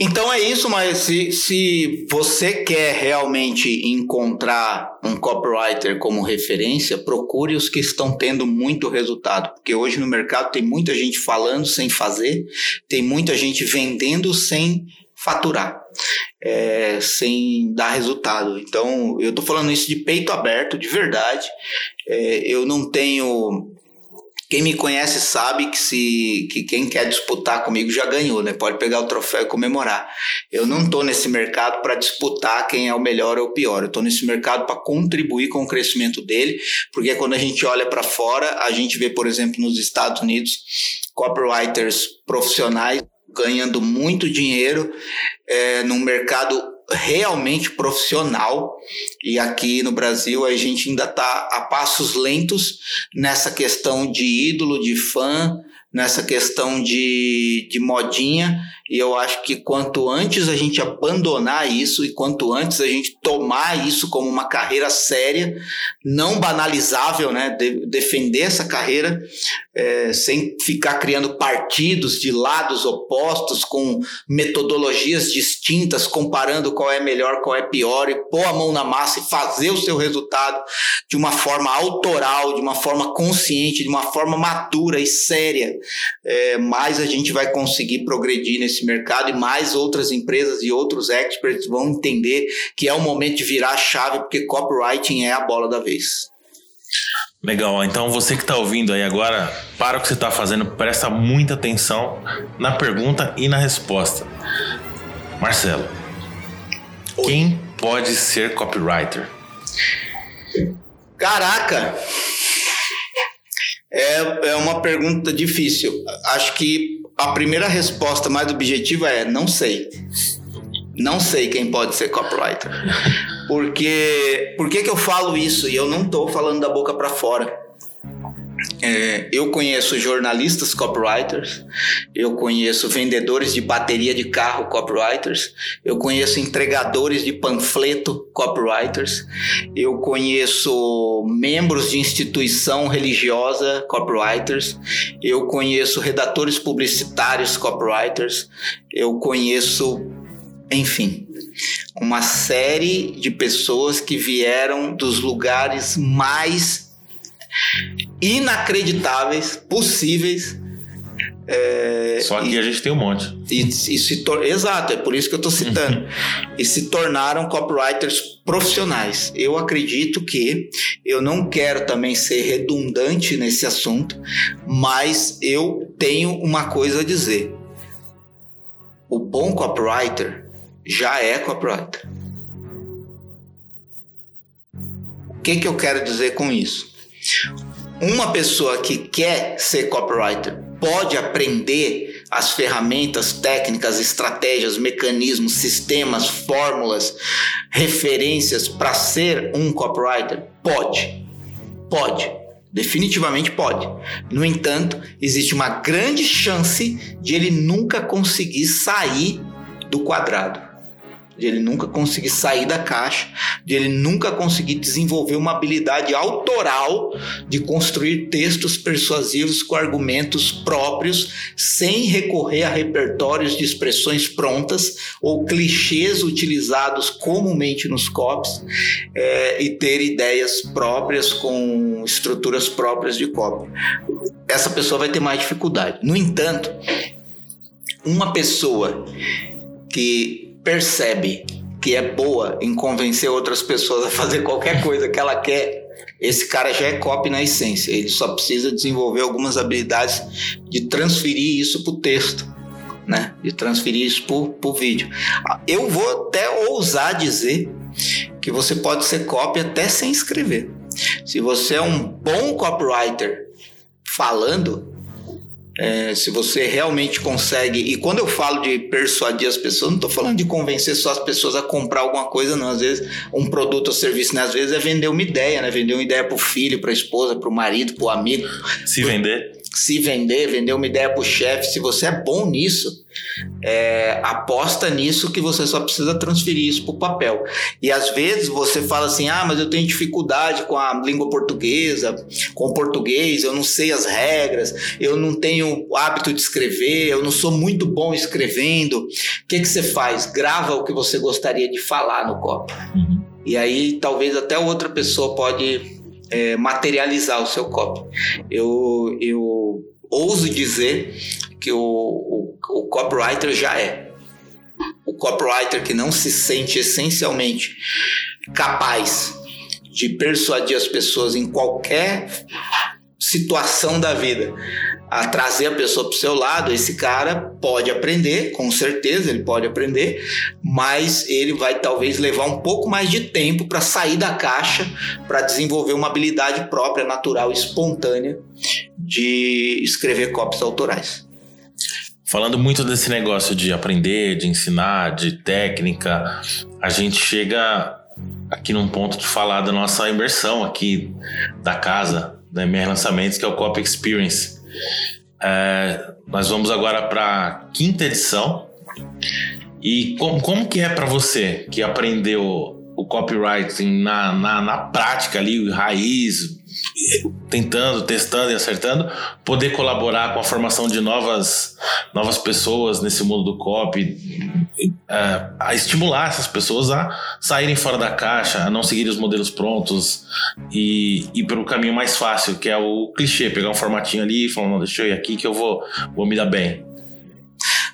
Speaker 2: então é isso, mas se, se você quer realmente encontrar um copywriter como referência, procure os que estão tendo muito resultado, porque hoje no mercado tem muita gente falando sem fazer, tem muita gente vendendo sem faturar, é, sem dar resultado. Então eu estou falando isso de peito aberto, de verdade. É, eu não tenho quem me conhece sabe que se que quem quer disputar comigo já ganhou, né? Pode pegar o troféu e comemorar. Eu não estou nesse mercado para disputar quem é o melhor ou o pior. Eu estou nesse mercado para contribuir com o crescimento dele, porque quando a gente olha para fora, a gente vê, por exemplo, nos Estados Unidos, copywriters profissionais ganhando muito dinheiro é, num mercado realmente profissional e aqui no Brasil a gente ainda está a passos lentos nessa questão de ídolo, de fã, nessa questão de, de modinha e eu acho que quanto antes a gente abandonar isso e quanto antes a gente tomar isso como uma carreira séria, não banalizável, né? De, defender essa carreira é, sem ficar criando partidos de lados opostos com metodologias distintas, comparando qual é melhor, qual é pior, e pôr a mão na massa e fazer o seu resultado de uma forma autoral, de uma forma consciente, de uma forma madura e séria, é, mais a gente vai conseguir progredir nesse mercado e mais outras empresas e outros experts vão entender que é o momento de virar a chave, porque copywriting é a bola da vez.
Speaker 1: Legal, então você que está ouvindo aí agora, para o que você está fazendo, presta muita atenção na pergunta e na resposta. Marcelo, Oi. quem pode ser copywriter?
Speaker 2: Caraca! É, é uma pergunta difícil. Acho que a primeira resposta mais objetiva é não sei. Não sei quem pode ser copywriter. Porque por que, que eu falo isso e eu não estou falando da boca para fora? É, eu conheço jornalistas copywriters, eu conheço vendedores de bateria de carro copywriters, eu conheço entregadores de panfleto copywriters, eu conheço membros de instituição religiosa copywriters, eu conheço redatores publicitários copywriters, eu conheço, enfim, uma série de pessoas que vieram dos lugares mais inacreditáveis, possíveis.
Speaker 1: É, Só que e, a gente tem um monte.
Speaker 2: E, e se Exato, é por isso que eu estou citando. (laughs) e se tornaram copywriters profissionais. Eu acredito que eu não quero também ser redundante nesse assunto, mas eu tenho uma coisa a dizer. O bom copywriter já é copywriter. O que, que eu quero dizer com isso? Uma pessoa que quer ser copywriter pode aprender as ferramentas, técnicas, estratégias, mecanismos, sistemas, fórmulas, referências para ser um copywriter? Pode. Pode. Definitivamente pode. No entanto, existe uma grande chance de ele nunca conseguir sair do quadrado de ele nunca conseguir sair da caixa, de ele nunca conseguir desenvolver uma habilidade autoral de construir textos persuasivos com argumentos próprios, sem recorrer a repertórios de expressões prontas ou clichês utilizados comumente nos copies é, e ter ideias próprias com estruturas próprias de copy. Essa pessoa vai ter mais dificuldade. No entanto, uma pessoa que percebe que é boa em convencer outras pessoas a fazer qualquer coisa que ela quer, esse cara já é copy na essência. Ele só precisa desenvolver algumas habilidades de transferir isso para o texto, né? De transferir isso para o vídeo. Eu vou até ousar dizer que você pode ser copy até sem escrever. Se você é um bom copywriter falando, é, se você realmente consegue. E quando eu falo de persuadir as pessoas, não estou falando de convencer só as pessoas a comprar alguma coisa, não. Às vezes, um produto ou serviço, né? Às vezes é vender uma ideia, né? Vender uma ideia para o filho, para a esposa, para o marido, para o amigo.
Speaker 1: Se vender
Speaker 2: se vender, vender uma ideia para o chefe, se você é bom nisso, é, aposta nisso que você só precisa transferir isso para o papel. E às vezes você fala assim: ah, mas eu tenho dificuldade com a língua portuguesa, com o português, eu não sei as regras, eu não tenho o hábito de escrever, eu não sou muito bom escrevendo. O que, que você faz? Grava o que você gostaria de falar no copo. Uhum. E aí talvez até outra pessoa pode é, materializar o seu copy. Eu, eu ouso dizer que o, o, o copywriter já é. O copywriter que não se sente essencialmente capaz de persuadir as pessoas em qualquer situação da vida a trazer a pessoa para o seu lado, esse cara pode aprender, com certeza ele pode aprender, mas ele vai talvez levar um pouco mais de tempo para sair da caixa, para desenvolver uma habilidade própria, natural, espontânea de escrever copies autorais.
Speaker 1: Falando muito desse negócio de aprender, de ensinar, de técnica, a gente chega aqui num ponto de falar da nossa imersão aqui da casa, da MR Lançamentos, que é o Copy Experience é, nós vamos agora para a quinta edição. E como, como que é para você que aprendeu o copywriting na, na, na prática ali, raiz, tentando, testando e acertando, poder colaborar com a formação de novas, novas pessoas nesse mundo do copy, é, a estimular essas pessoas a saírem fora da caixa, a não seguirem os modelos prontos e ir para o caminho mais fácil, que é o clichê, pegar um formatinho ali e falar, não, deixa eu ir aqui que eu vou, vou me dar bem.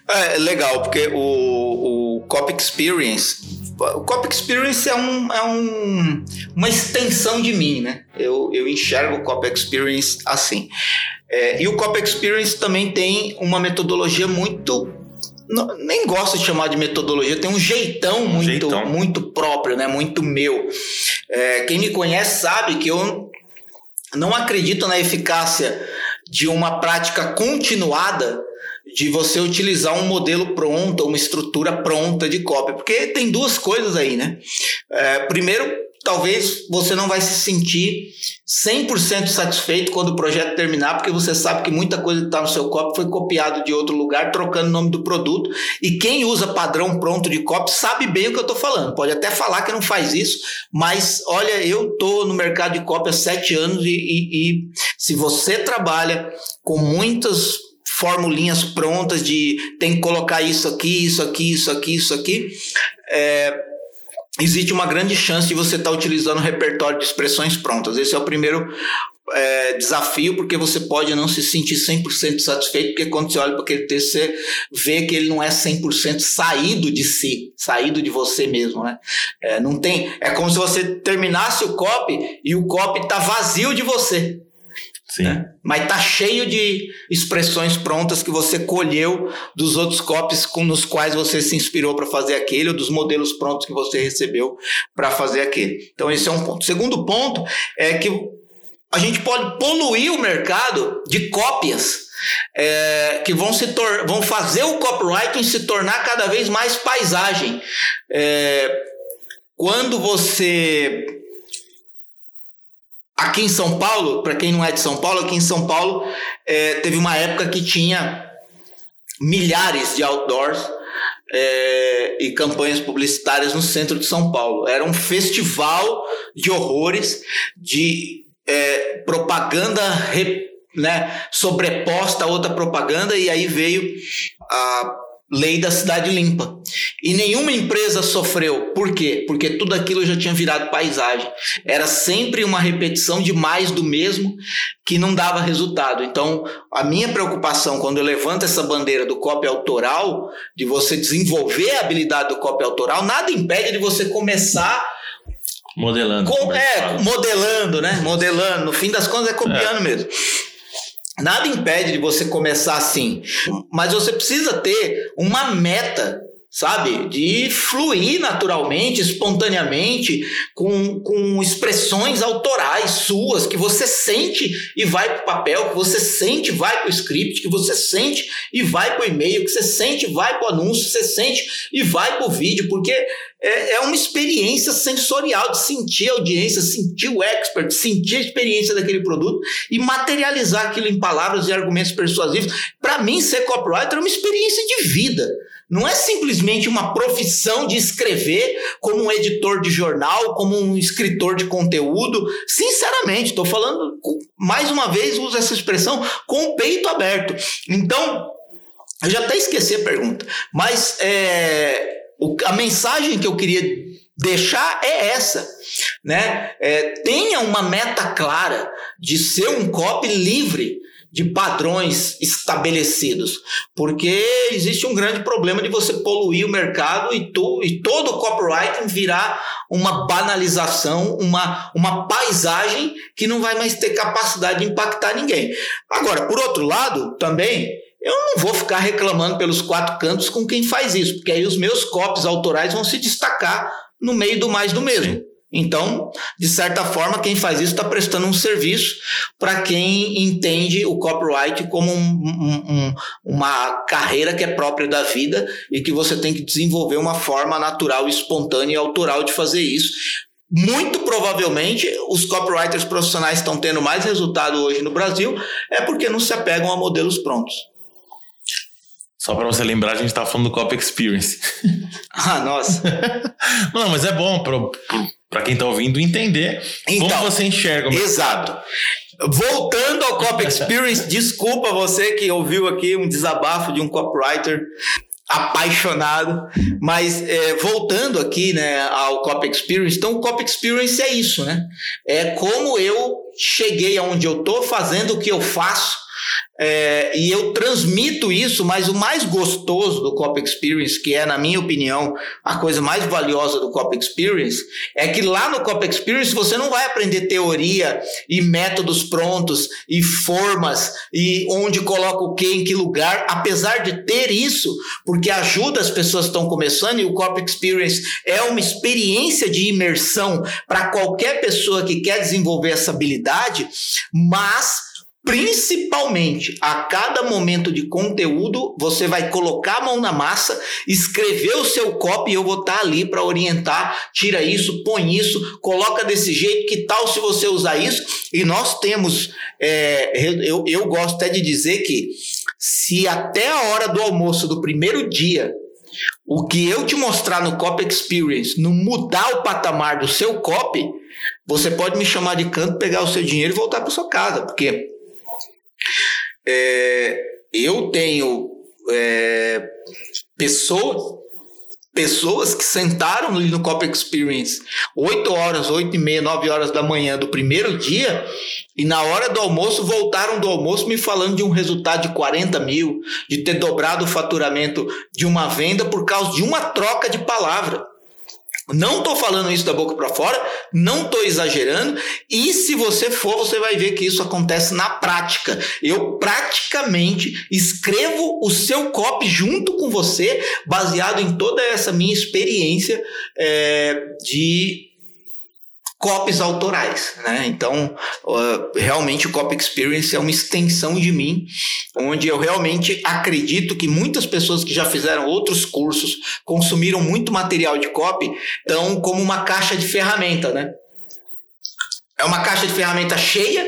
Speaker 2: É legal, porque o, o Cop Experience o Cop Experience é, um, é um, uma extensão de mim, né? Eu, eu enxergo o Cop Experience assim. É, e o Cop Experience também tem uma metodologia muito não, nem gosto de chamar de metodologia, tem um jeitão muito, jeitão. muito próprio, né? Muito meu. É, quem me conhece sabe que eu não acredito na eficácia de uma prática continuada de você utilizar um modelo pronto, uma estrutura pronta de cópia, porque tem duas coisas aí, né? É, primeiro, talvez você não vai se sentir 100% satisfeito quando o projeto terminar, porque você sabe que muita coisa que está no seu copy foi copiado de outro lugar, trocando o nome do produto. E quem usa padrão pronto de copy sabe bem o que eu estou falando. Pode até falar que não faz isso, mas olha, eu estou no mercado de copy há sete anos e, e, e se você trabalha com muitas formulinhas prontas de tem que colocar isso aqui, isso aqui, isso aqui, isso aqui, é, existe uma grande chance de você estar tá utilizando o repertório de expressões prontas. Esse é o primeiro é, desafio, porque você pode não se sentir 100% satisfeito, porque quando você olha para aquele texto, você vê que ele não é 100% saído de si, saído de você mesmo, né? É, não tem, é como se você terminasse o copy e o copy está vazio de você. Né? Mas tá cheio de expressões prontas que você colheu dos outros copies com, nos quais você se inspirou para fazer aquele, ou dos modelos prontos que você recebeu para fazer aquele. Então, esse é um ponto. Segundo ponto é que a gente pode poluir o mercado de cópias. É, que vão, se vão fazer o copywriting se tornar cada vez mais paisagem. É, quando você Aqui em São Paulo, para quem não é de São Paulo, aqui em São Paulo é, teve uma época que tinha milhares de outdoors é, e campanhas publicitárias no centro de São Paulo. Era um festival de horrores, de é, propaganda né, sobreposta a outra propaganda, e aí veio a lei da cidade limpa. E nenhuma empresa sofreu. Por quê? Porque tudo aquilo já tinha virado paisagem. Era sempre uma repetição de mais do mesmo que não dava resultado. Então, a minha preocupação quando eu levanto essa bandeira do copy autoral, de você desenvolver a habilidade do copy autoral, nada impede de você começar
Speaker 1: modelando.
Speaker 2: Com, é, modelando, né? Modelando. No fim das contas é copiando é. mesmo. Nada impede de você começar assim, mas você precisa ter uma meta sabe? De fluir naturalmente, espontaneamente, com, com expressões autorais suas, que você sente e vai para o papel, que você sente e vai para o script, que você sente e vai para o e-mail, que você sente e vai para o anúncio, você sente e vai para o vídeo, porque é, é uma experiência sensorial de sentir a audiência, sentir o expert, sentir a experiência daquele produto e materializar aquilo em palavras e argumentos persuasivos. Para mim, ser copywriter é uma experiência de vida. Não é simplesmente uma profissão de escrever como um editor de jornal, como um escritor de conteúdo. Sinceramente, estou falando, mais uma vez, uso essa expressão com o peito aberto. Então, eu já até esqueci a pergunta, mas é, a mensagem que eu queria deixar é essa, né? É, tenha uma meta clara de ser um copy livre de padrões estabelecidos, porque existe um grande problema de você poluir o mercado e, tu, e todo o copywriting virar uma banalização, uma, uma paisagem que não vai mais ter capacidade de impactar ninguém. Agora, por outro lado, também eu não vou ficar reclamando pelos quatro cantos com quem faz isso, porque aí os meus copies autorais vão se destacar no meio do mais do mesmo. Então, de certa forma, quem faz isso está prestando um serviço para quem entende o copyright como um, um, um, uma carreira que é própria da vida e que você tem que desenvolver uma forma natural, espontânea e autoral de fazer isso. Muito provavelmente os copywriters profissionais estão tendo mais resultado hoje no Brasil é porque não se apegam a modelos prontos.
Speaker 1: Só para você lembrar, a gente está falando do Copy Experience. (laughs)
Speaker 2: ah, nossa. (laughs)
Speaker 1: não, mas é bom para quem está ouvindo entender então, como você enxerga.
Speaker 2: Exato. Voltando ao Copy Experience, (laughs) desculpa você que ouviu aqui um desabafo de um copywriter apaixonado, mas é, voltando aqui, né, ao Copy Experience, então o Copy Experience é isso, né? É como eu cheguei aonde eu tô fazendo o que eu faço é, e eu transmito isso, mas o mais gostoso do Cop Experience, que é, na minha opinião, a coisa mais valiosa do Cop Experience, é que lá no Cop Experience você não vai aprender teoria e métodos prontos e formas e onde coloca o que em que lugar, apesar de ter isso, porque ajuda as pessoas que estão começando e o Cop Experience é uma experiência de imersão para qualquer pessoa que quer desenvolver essa habilidade, mas Principalmente, a cada momento de conteúdo, você vai colocar a mão na massa, escrever o seu copy e eu vou estar ali para orientar. Tira isso, põe isso, coloca desse jeito. Que tal se você usar isso? E nós temos, é, eu, eu gosto até de dizer que se até a hora do almoço do primeiro dia o que eu te mostrar no Copy Experience não mudar o patamar do seu copy, você pode me chamar de canto, pegar o seu dinheiro e voltar para sua casa, porque é, eu tenho é, pessoas pessoas que sentaram ali no Cop Experience 8 horas, 8 e meia, 9 horas da manhã do primeiro dia e na hora do almoço voltaram do almoço me falando de um resultado de 40 mil, de ter dobrado o faturamento de uma venda por causa de uma troca de palavra. Não estou falando isso da boca para fora, não estou exagerando, e se você for, você vai ver que isso acontece na prática. Eu praticamente escrevo o seu copy junto com você, baseado em toda essa minha experiência é, de copies autorais, né? Então, uh, realmente o Copy Experience é uma extensão de mim, onde eu realmente acredito que muitas pessoas que já fizeram outros cursos, consumiram muito material de copy, estão como uma caixa de ferramenta, né? É uma caixa de ferramenta cheia,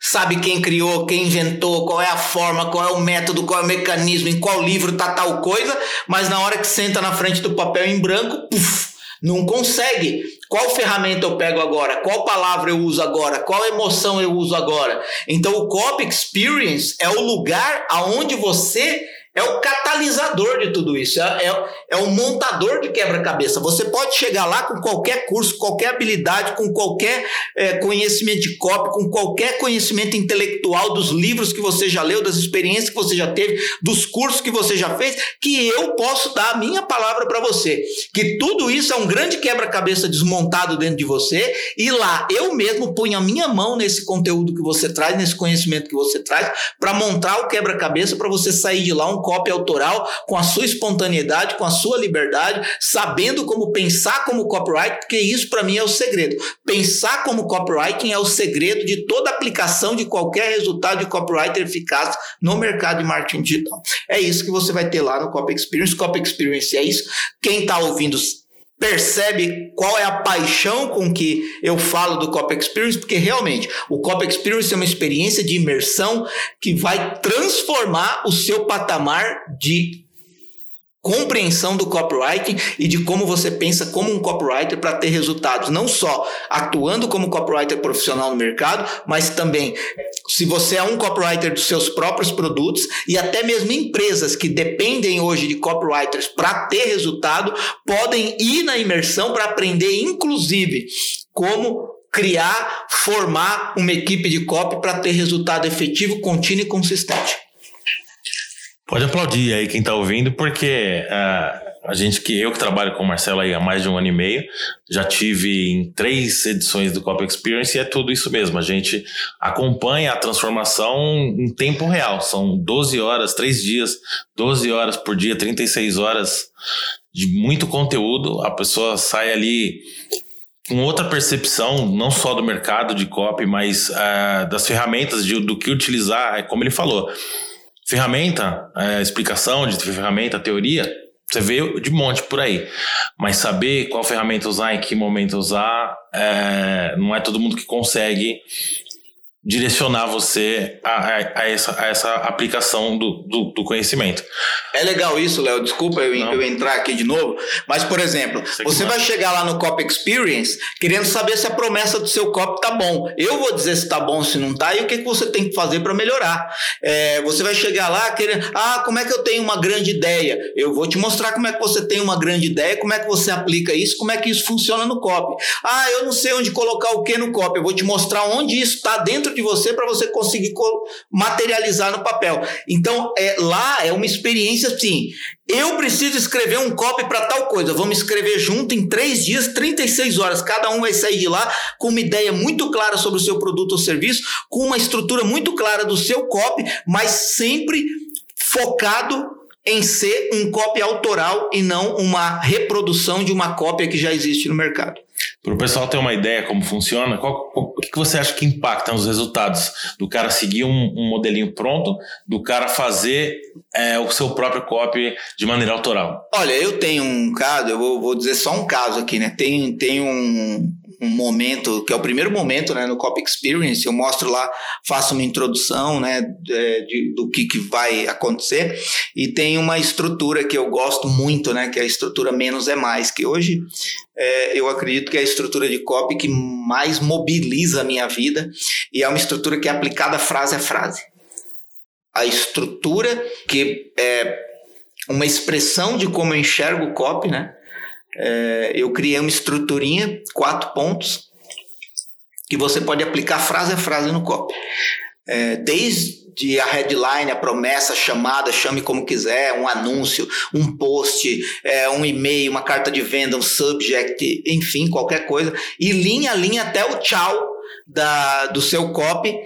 Speaker 2: sabe quem criou, quem inventou, qual é a forma, qual é o método, qual é o mecanismo, em qual livro tá tal coisa, mas na hora que senta na frente do papel em branco, puf, não consegue. Qual ferramenta eu pego agora? Qual palavra eu uso agora? Qual emoção eu uso agora? Então o Copy Experience é o lugar aonde você é o catalisador de tudo isso, é, é, é o montador de quebra-cabeça. Você pode chegar lá com qualquer curso, qualquer habilidade, com qualquer é, conhecimento de copy, com qualquer conhecimento intelectual dos livros que você já leu, das experiências que você já teve, dos cursos que você já fez, que eu posso dar a minha palavra para você. Que tudo isso é um grande quebra-cabeça desmontado dentro de você e lá eu mesmo ponho a minha mão nesse conteúdo que você traz, nesse conhecimento que você traz, para montar o quebra-cabeça para você sair de lá um cópia autoral, com a sua espontaneidade, com a sua liberdade, sabendo como pensar como copyright, porque isso para mim é o segredo. Pensar como copywriting é o segredo de toda aplicação de qualquer resultado de copyright eficaz no mercado de marketing digital. É isso que você vai ter lá no Copy Experience. Copy Experience é isso. Quem está ouvindo percebe qual é a paixão com que eu falo do Cop Experience, porque realmente o Cop Experience é uma experiência de imersão que vai transformar o seu patamar de compreensão do copywriting e de como você pensa como um copywriter para ter resultados, não só atuando como copywriter profissional no mercado, mas também se você é um copywriter dos seus próprios produtos e até mesmo empresas que dependem hoje de copywriters para ter resultado, podem ir na imersão para aprender inclusive como criar, formar uma equipe de copy para ter resultado efetivo, contínuo e consistente.
Speaker 1: Pode aplaudir aí quem está ouvindo, porque uh, a gente que eu que trabalho com o Marcelo aí há mais de um ano e meio, já tive em três edições do Cop Experience e é tudo isso mesmo. A gente acompanha a transformação em tempo real. São 12 horas, três dias, 12 horas por dia, 36 horas de muito conteúdo. A pessoa sai ali com outra percepção, não só do mercado de copy, mas uh, das ferramentas de, do que utilizar, é como ele falou Ferramenta, é, explicação de ferramenta, teoria, você vê de monte por aí. Mas saber qual ferramenta usar, em que momento usar, é, não é todo mundo que consegue direcionar você a, a, a, essa, a essa aplicação do, do, do, conhecimento.
Speaker 2: É legal isso, Léo. Desculpa eu, eu, entrar aqui de novo. Mas, por exemplo, você vai chegar lá no Cop Experience querendo saber se a promessa do seu cop tá bom. Eu vou dizer se tá bom, se não tá, e o que, que você tem que fazer para melhorar. É, você vai chegar lá querendo, ah, como é que eu tenho uma grande ideia? Eu vou te mostrar como é que você tem uma grande ideia, como é que você aplica isso, como é que isso funciona no cop. Ah, eu não sei onde colocar o que no cop. Eu vou te mostrar onde isso está dentro de você para você conseguir materializar no papel. Então, é, lá é uma experiência assim. Eu preciso escrever um copy para tal coisa. Vamos escrever junto em três dias, 36 horas. Cada um vai sair de lá com uma ideia muito clara sobre o seu produto ou serviço, com uma estrutura muito clara do seu copy, mas sempre focado em ser um copy autoral e não uma reprodução de uma cópia que já existe no mercado.
Speaker 1: Para o pessoal ter uma ideia como funciona, qual, que, que você acha que impacta nos resultados do cara seguir um, um modelinho pronto, do cara fazer é, o seu próprio copy de maneira autoral?
Speaker 2: Olha, eu tenho um caso, eu vou, vou dizer só um caso aqui, né? Tem, tem um, um momento, que é o primeiro momento né, no Copy Experience, eu mostro lá, faço uma introdução né, de, de, do que, que vai acontecer, e tem uma estrutura que eu gosto muito, né, que é a estrutura menos é mais, que hoje é, eu acredito que é a estrutura de copy que mais mobiliza a minha vida, e é uma estrutura que é aplicada frase a frase. A estrutura que é uma expressão de como eu enxergo o copy, né? É, eu criei uma estruturinha, quatro pontos, que você pode aplicar frase a frase no copy. É, desde a headline, a promessa, a chamada, chame como quiser, um anúncio, um post, é, um e-mail, uma carta de venda, um subject, enfim, qualquer coisa, e linha a linha até o tchau da, do seu copy,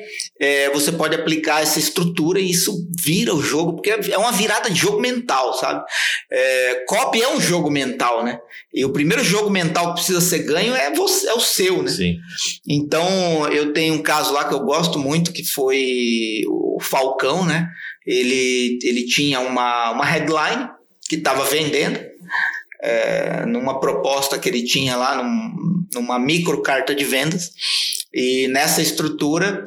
Speaker 2: é, você pode aplicar essa estrutura e isso vira o jogo, porque é uma virada de jogo mental, sabe? É, copy é um jogo mental, né? E o primeiro jogo mental que precisa ser ganho é, você, é o seu, né?
Speaker 1: Sim.
Speaker 2: Então, eu tenho um caso lá que eu gosto muito, que foi o Falcão, né? Ele, ele tinha uma, uma headline que estava vendendo, é, numa proposta que ele tinha lá, num, numa micro carta de vendas. E nessa estrutura,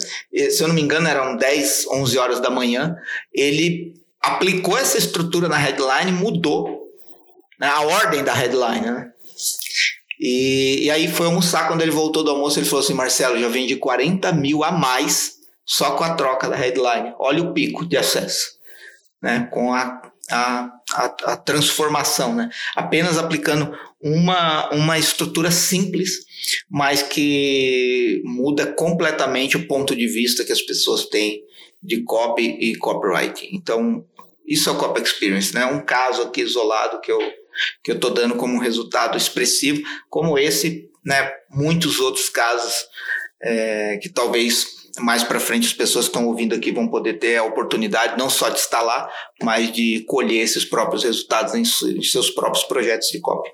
Speaker 2: se eu não me engano, eram 10, 11 horas da manhã, ele aplicou essa estrutura na headline, mudou né, a ordem da headline, né? E, e aí foi almoçar, quando ele voltou do almoço, ele falou assim, Marcelo, já vendi 40 mil a mais só com a troca da headline. Olha o pico de acesso, né? Com a, a, a, a transformação, né? Apenas aplicando uma, uma estrutura simples mas que muda completamente o ponto de vista que as pessoas têm de copy e copywriting. Então, isso é o copy experience, né? Um caso aqui isolado que eu que eu estou dando como resultado expressivo, como esse, né? Muitos outros casos é, que talvez mais para frente as pessoas que estão ouvindo aqui vão poder ter a oportunidade não só de estar lá, mas de colher esses próprios resultados em seus próprios projetos de copy.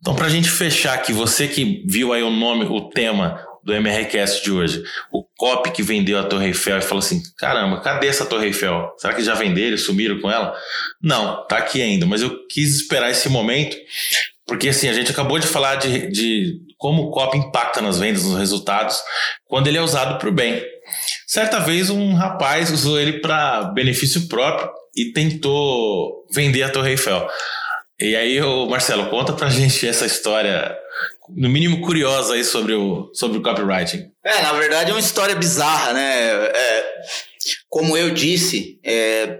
Speaker 1: Então, para a gente fechar aqui, você que viu aí o nome, o tema do MRCast de hoje, o copy que vendeu a Torre Eiffel e falou assim: caramba, cadê essa Torre Eiffel? Será que já venderam, sumiram com ela? Não, tá aqui ainda, mas eu quis esperar esse momento, porque assim, a gente acabou de falar de, de como o copy impacta nas vendas, nos resultados, quando ele é usado para o bem. Certa vez um rapaz usou ele para benefício próprio e tentou vender a Torre Eiffel. E aí, o Marcelo, conta pra gente essa história, no mínimo curiosa aí sobre o, sobre o copywriting.
Speaker 2: É, na verdade é uma história bizarra, né? É, como eu disse, é,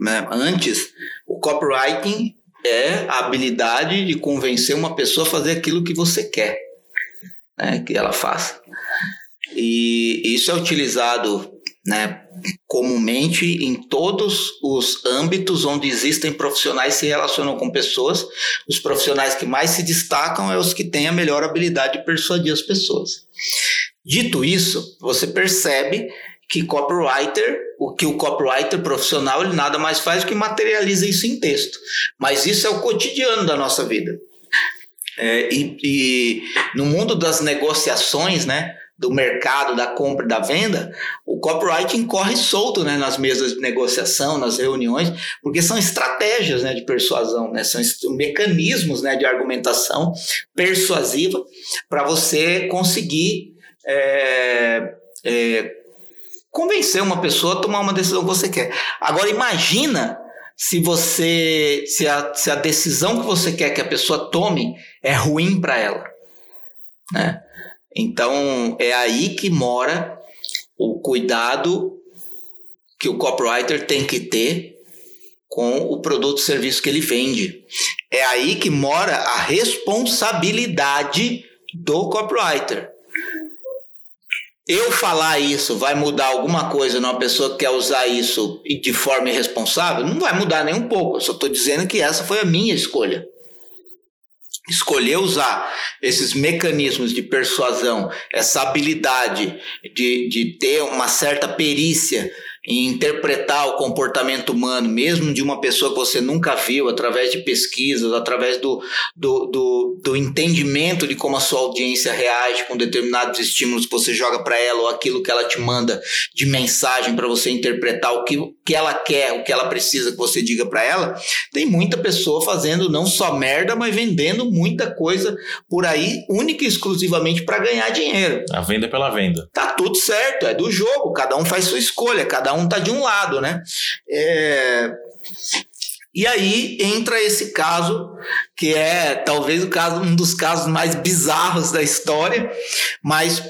Speaker 2: né, antes, o copywriting é a habilidade de convencer uma pessoa a fazer aquilo que você quer né, que ela faça. E isso é utilizado né, comumente em todos os âmbitos onde existem profissionais que se relacionam com pessoas. Os profissionais que mais se destacam é os que têm a melhor habilidade de persuadir as pessoas. Dito isso, você percebe que copywriter, o que o copywriter profissional ele nada mais faz do que materializa isso em texto. Mas isso é o cotidiano da nossa vida. É, e, e no mundo das negociações, né? do mercado, da compra e da venda, o copywriting corre solto né, nas mesas de negociação, nas reuniões, porque são estratégias né, de persuasão, né, são mecanismos né, de argumentação persuasiva para você conseguir é, é, convencer uma pessoa a tomar uma decisão que você quer. Agora imagina se você se a, se a decisão que você quer que a pessoa tome é ruim para ela. Né? Então é aí que mora o cuidado que o copywriter tem que ter com o produto ou serviço que ele vende. É aí que mora a responsabilidade do copywriter. Eu falar isso vai mudar alguma coisa numa pessoa que quer usar isso de forma irresponsável? Não vai mudar nem um pouco. Eu só estou dizendo que essa foi a minha escolha escolher usar esses mecanismos de persuasão, essa habilidade de, de ter uma certa perícia em interpretar o comportamento humano, mesmo de uma pessoa que você nunca viu, através de pesquisas, através do, do, do, do entendimento de como a sua audiência reage com determinados estímulos que você joga para ela ou aquilo que ela te manda de mensagem para você interpretar o que, que ela quer, o que ela precisa que você diga para ela, tem muita pessoa fazendo não só merda, mas vendendo muita coisa por aí, única e exclusivamente para ganhar dinheiro.
Speaker 1: A venda é pela venda.
Speaker 2: Tá tudo certo, é do jogo, cada um faz sua escolha, cada um tá de um lado, né? É... E aí entra esse caso, que é talvez o caso, um dos casos mais bizarros da história, mas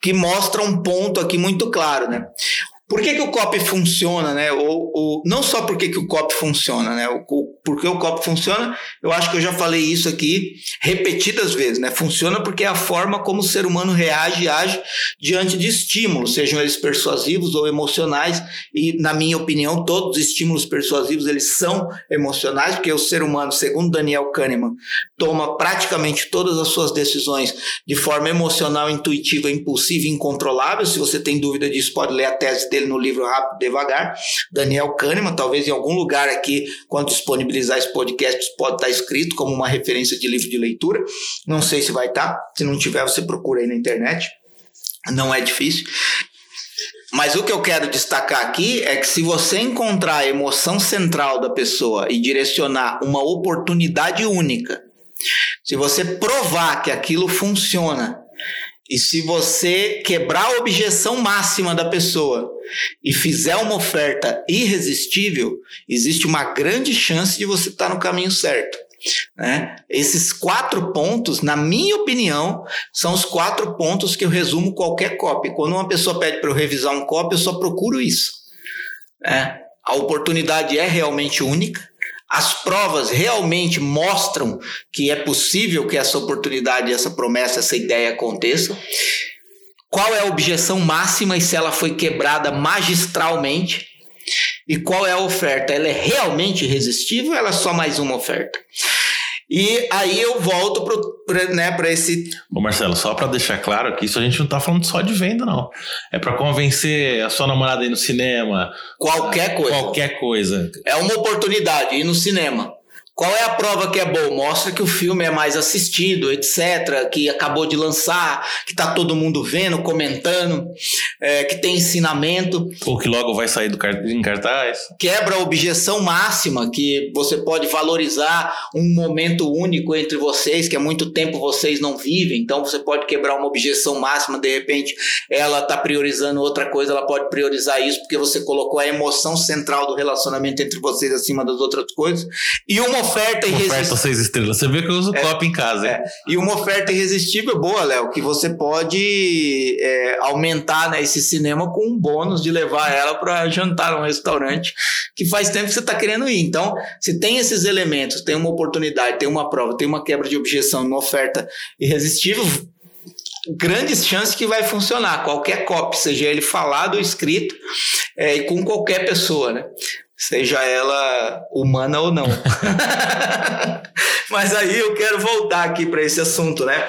Speaker 2: que mostra um ponto aqui muito claro, né? Por que, que o COP funciona, né? Ou, ou, não só por que, que o COP funciona, né? Por que o COP funciona, eu acho que eu já falei isso aqui repetidas vezes, né? Funciona porque é a forma como o ser humano reage e age diante de estímulos, sejam eles persuasivos ou emocionais, e na minha opinião, todos os estímulos persuasivos, eles são emocionais, porque o ser humano, segundo Daniel Kahneman, toma praticamente todas as suas decisões de forma emocional, intuitiva, impulsiva e incontrolável. Se você tem dúvida disso, pode ler a tese dele dele no livro Rápido Devagar, Daniel Kahneman, talvez em algum lugar aqui, quando disponibilizar esse podcast, pode estar escrito como uma referência de livro de leitura. Não sei se vai estar, se não tiver, você procura aí na internet. Não é difícil. Mas o que eu quero destacar aqui é que se você encontrar a emoção central da pessoa e direcionar uma oportunidade única, se você provar que aquilo funciona e se você quebrar a objeção máxima da pessoa e fizer uma oferta irresistível, existe uma grande chance de você estar no caminho certo. Né? Esses quatro pontos, na minha opinião, são os quatro pontos que eu resumo qualquer copy. Quando uma pessoa pede para eu revisar um copy, eu só procuro isso. Né? A oportunidade é realmente única as provas realmente mostram que é possível que essa oportunidade, essa promessa, essa ideia aconteça. Qual é a objeção máxima e se ela foi quebrada magistralmente? E qual é a oferta? Ela é realmente irresistível ou ela é só mais uma oferta? E aí eu volto para né, esse.
Speaker 1: Ô Marcelo, só para deixar claro que isso a gente não tá falando só de venda, não. É para convencer a sua namorada a ir no cinema.
Speaker 2: Qualquer coisa.
Speaker 1: Qualquer coisa.
Speaker 2: É uma oportunidade ir no cinema. Qual é a prova que é boa? Mostra que o filme é mais assistido, etc., que acabou de lançar, que tá todo mundo vendo, comentando, é, que tem ensinamento.
Speaker 1: Ou que logo vai sair do em cartaz.
Speaker 2: Quebra a objeção máxima, que você pode valorizar um momento único entre vocês, que há muito tempo vocês não vivem, então você pode quebrar uma objeção máxima, de repente ela tá priorizando outra coisa, ela pode priorizar isso porque você colocou a emoção central do relacionamento entre vocês acima das outras coisas. E uma oferta irresistível. Oferta
Speaker 1: seis estrelas. Você vê que eu uso é, copo em casa.
Speaker 2: É. E uma oferta irresistível boa, Léo, que você pode é, aumentar né, esse cinema com um bônus de levar ela para jantar num restaurante que faz tempo que você está querendo ir. Então, se tem esses elementos, tem uma oportunidade, tem uma prova, tem uma quebra de objeção, uma oferta irresistível, grandes chances que vai funcionar. Qualquer copy, seja ele falado ou escrito, é, e com qualquer pessoa, né? Seja ela humana ou não. (laughs) Mas aí eu quero voltar aqui para esse assunto, né?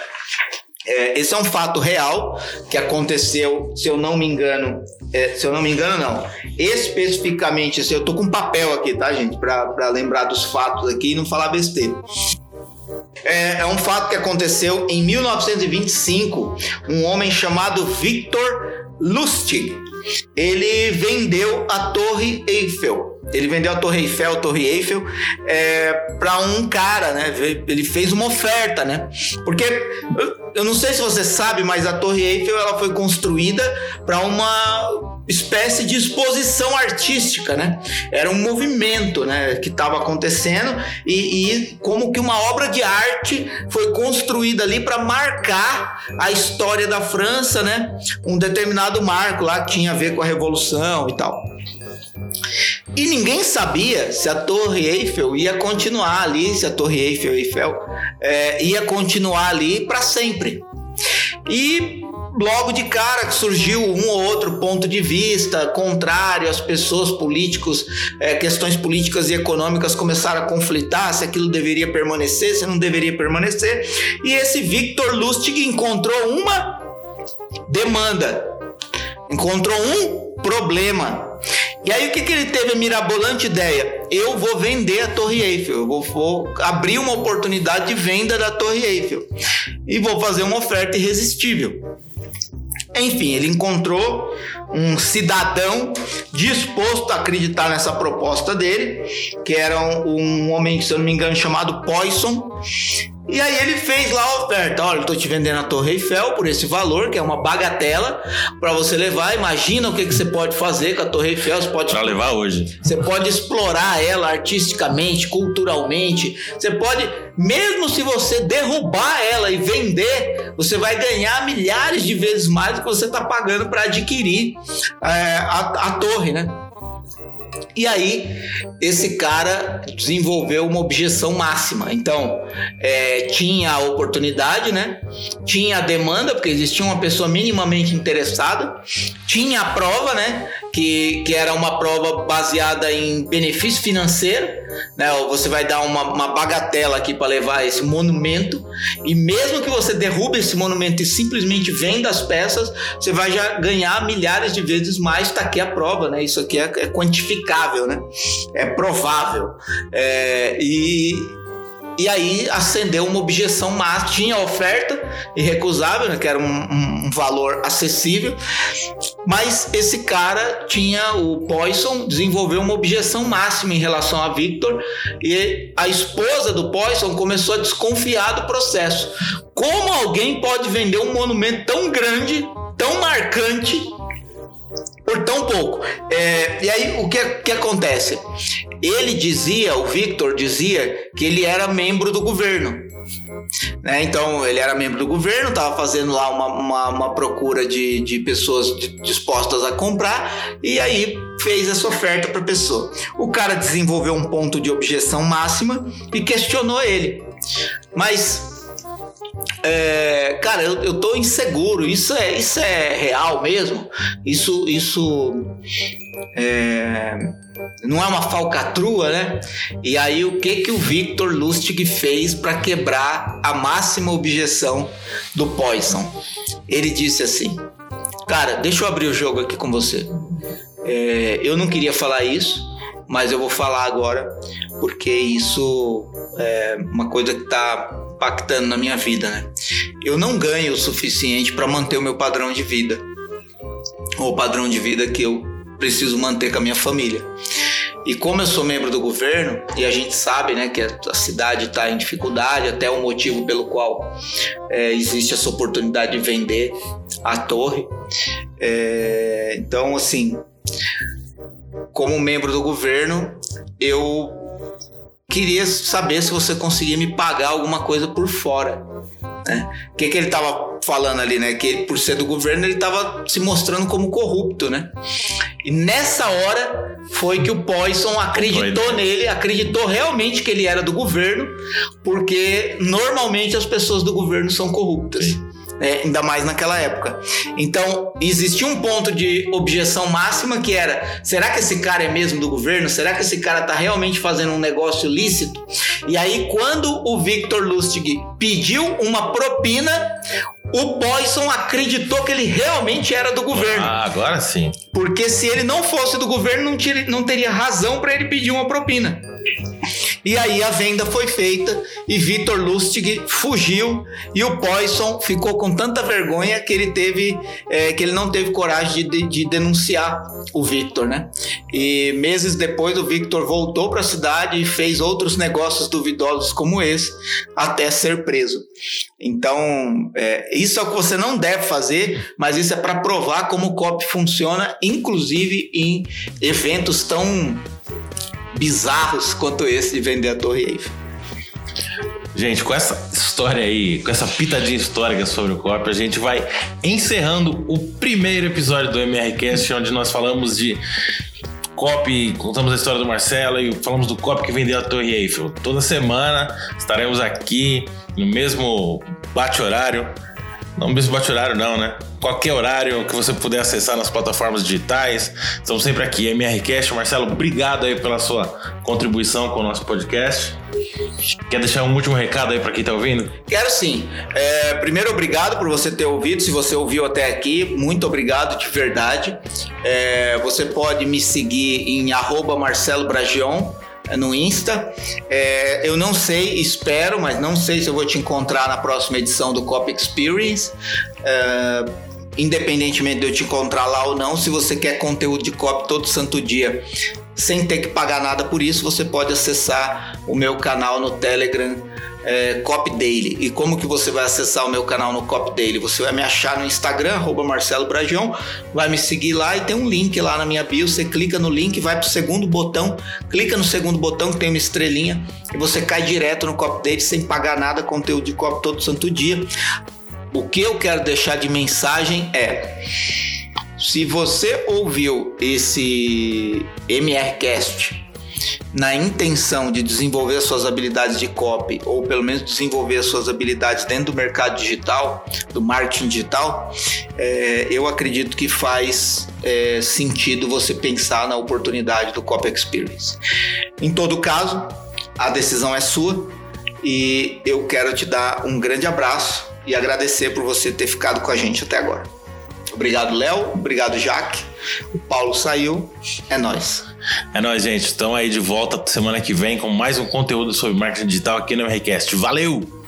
Speaker 2: É, esse é um fato real que aconteceu, se eu não me engano, é, se eu não me engano, não. Especificamente, assim, eu tô com papel aqui, tá, gente, para lembrar dos fatos aqui e não falar besteira. É, é, um fato que aconteceu em 1925. Um homem chamado Victor Lustig. Ele vendeu a Torre Eiffel ele vendeu a Torre Eiffel, a Torre Eiffel, é, para um cara, né? Ele fez uma oferta, né? Porque eu não sei se você sabe, mas a Torre Eiffel ela foi construída para uma espécie de exposição artística, né? Era um movimento, né, que estava acontecendo e, e, como que uma obra de arte foi construída ali para marcar a história da França, né? Um determinado marco lá que tinha a ver com a revolução e tal. E ninguém sabia se a Torre Eiffel ia continuar ali, se a Torre Eiffel, Eiffel é, ia continuar ali para sempre. E logo de cara surgiu um ou outro ponto de vista contrário, as pessoas políticos, é, questões políticas e econômicas começaram a conflitar se aquilo deveria permanecer, se não deveria permanecer. E esse Victor Lustig encontrou uma demanda, encontrou um problema E aí o que, que ele teve a mirabolante ideia? Eu vou vender a Torre Eiffel, eu vou, vou abrir uma oportunidade de venda da Torre Eiffel e vou fazer uma oferta irresistível. Enfim, ele encontrou um cidadão disposto a acreditar nessa proposta dele, que era um, um homem, se eu não me engano, chamado Poisson, e aí ele fez lá a oferta. Olha, eu tô te vendendo a Torre Eiffel por esse valor, que é uma bagatela, para você levar. Imagina o que, que você pode fazer com a Torre Eiffel. Você pode
Speaker 1: pra levar hoje.
Speaker 2: Você pode explorar ela artisticamente, culturalmente. Você pode, mesmo se você derrubar ela e vender, você vai ganhar milhares de vezes mais do que você está pagando para adquirir é, a, a torre, né? E aí, esse cara desenvolveu uma objeção máxima. Então, é, tinha a oportunidade, né? Tinha a demanda, porque existia uma pessoa minimamente interessada. Tinha a prova, né? Que, que era uma prova baseada em benefício financeiro. Né? Você vai dar uma, uma bagatela aqui para levar esse monumento. E mesmo que você derrube esse monumento e simplesmente venda as peças, você vai já ganhar milhares de vezes mais. Está aqui a prova, né? Isso aqui é, é quantificável, né? É provável. É, e e aí acendeu uma objeção máxima. Tinha oferta irrecusável, né, que era um, um, valor acessível, mas esse cara tinha, o Poisson, desenvolveu uma objeção máxima em relação a Victor e a esposa do Poisson começou a desconfiar do processo. Como alguém pode vender um monumento tão grande, tão marcante, por tão pouco. É, e aí o que, que acontece? Ele dizia, o Victor dizia, que ele era membro do governo. Né? Então ele era membro do governo, estava fazendo lá uma, uma, uma, procura de, de pessoas dispostas a comprar e aí fez essa oferta para a pessoa. O cara desenvolveu um ponto de objeção máxima e questionou ele. Mas é, cara, eu, eu tô inseguro. Isso é, isso é real mesmo? Isso, isso é, não é uma falcatrua, né? E aí o que que o Victor Lustig fez para quebrar a máxima objeção do Poisson? Ele disse assim: Cara, deixa eu abrir o jogo aqui com você. É, eu não queria falar isso, mas eu vou falar agora porque isso é uma coisa que está impactando na minha vida, né? Eu não ganho o suficiente para manter o meu padrão de vida, ou o padrão de vida que eu preciso manter com a minha família. E como eu sou membro do governo, e a gente sabe né, que a cidade está em dificuldade, até o motivo pelo qual é, existe essa oportunidade de vender a torre. É, então, assim, como membro do governo, eu queria saber se você conseguia me pagar alguma coisa por fora. Né? O que, que ele estava falando ali, né? Que ele, por ser do governo, ele estava se mostrando como corrupto, né? E nessa hora foi que o Poisson acreditou nele, acreditou realmente que ele era do governo, porque normalmente as pessoas do governo são corruptas. Sim né? ainda mais naquela época. Então, existia um ponto de objeção máxima que era: será que esse cara é mesmo do governo? Será que esse cara está realmente fazendo um negócio lícito? E aí, quando o Victor Lustig pediu uma propina, o Poisson acreditou que ele realmente era do governo.
Speaker 1: Ah, agora sim.
Speaker 2: Porque se ele não fosse do governo, não teria razão para ele pedir uma propina. E aí a venda foi feita e Vitor Lustig fugiu e o Poisson ficou com tanta vergonha que ele teve é, que ele não teve coragem de, de denunciar o Victor, né? E meses depois o Victor voltou para a cidade e fez outros negócios duvidosos como esse até ser preso. Então é, isso é o que você não deve fazer, mas isso é para provar como o COP funciona, inclusive em eventos tão bizarros quanto esse de vender a Torre Eiffel.
Speaker 1: Gente, com essa história aí, com essa pitadinha histórica sobre o COP, a gente vai encerrando o primeiro episódio do MRCast, onde nós falamos de COP, contamos a história do Marcelo e falamos do COP que vendeu a Torre Eiffel. Toda semana estaremos aqui no mesmo bate-horário. Não mesmo bate-horário, não, né? qualquer horário que você puder acessar nas plataformas digitais. Estamos sempre aqui, MRCast. Marcelo, obrigado aí pela sua contribuição com o nosso podcast. Quer deixar um último recado aí para quem está ouvindo?
Speaker 2: Quero sim. É, primeiro, obrigado por você ter ouvido. Se você ouviu até aqui, muito obrigado de verdade. É, você pode me seguir em Marcelo Bragion no Insta. É, eu não sei, espero, mas não sei se eu vou te encontrar na próxima edição do Cop Experience. É, independentemente de eu te encontrar lá ou não, se você quer conteúdo de cop todo santo dia, sem ter que pagar nada por isso, você pode acessar o meu canal no Telegram é, Cop Daily. E como que você vai acessar o meu canal no Cop Daily? Você vai me achar no Instagram, arroba Marcelo Bragion, vai me seguir lá e tem um link lá na minha bio. Você clica no link, vai pro segundo botão, clica no segundo botão que tem uma estrelinha e você cai direto no Cop Daily sem pagar nada, conteúdo de Cop todo santo dia. O que eu quero deixar de mensagem é se você ouviu esse MRCast na intenção de desenvolver suas habilidades de copy, ou pelo menos desenvolver suas habilidades dentro do mercado digital, do marketing digital, é, eu acredito que faz é, sentido você pensar na oportunidade do Copy Experience. Em todo caso, a decisão é sua e eu quero te dar um grande abraço e agradecer por você ter ficado com a gente até agora. Obrigado, Léo. Obrigado, Jaque. O Paulo saiu. É nós.
Speaker 1: É nós, gente. Estamos aí de volta semana que vem com mais um conteúdo sobre marketing digital aqui no MRCast. Valeu!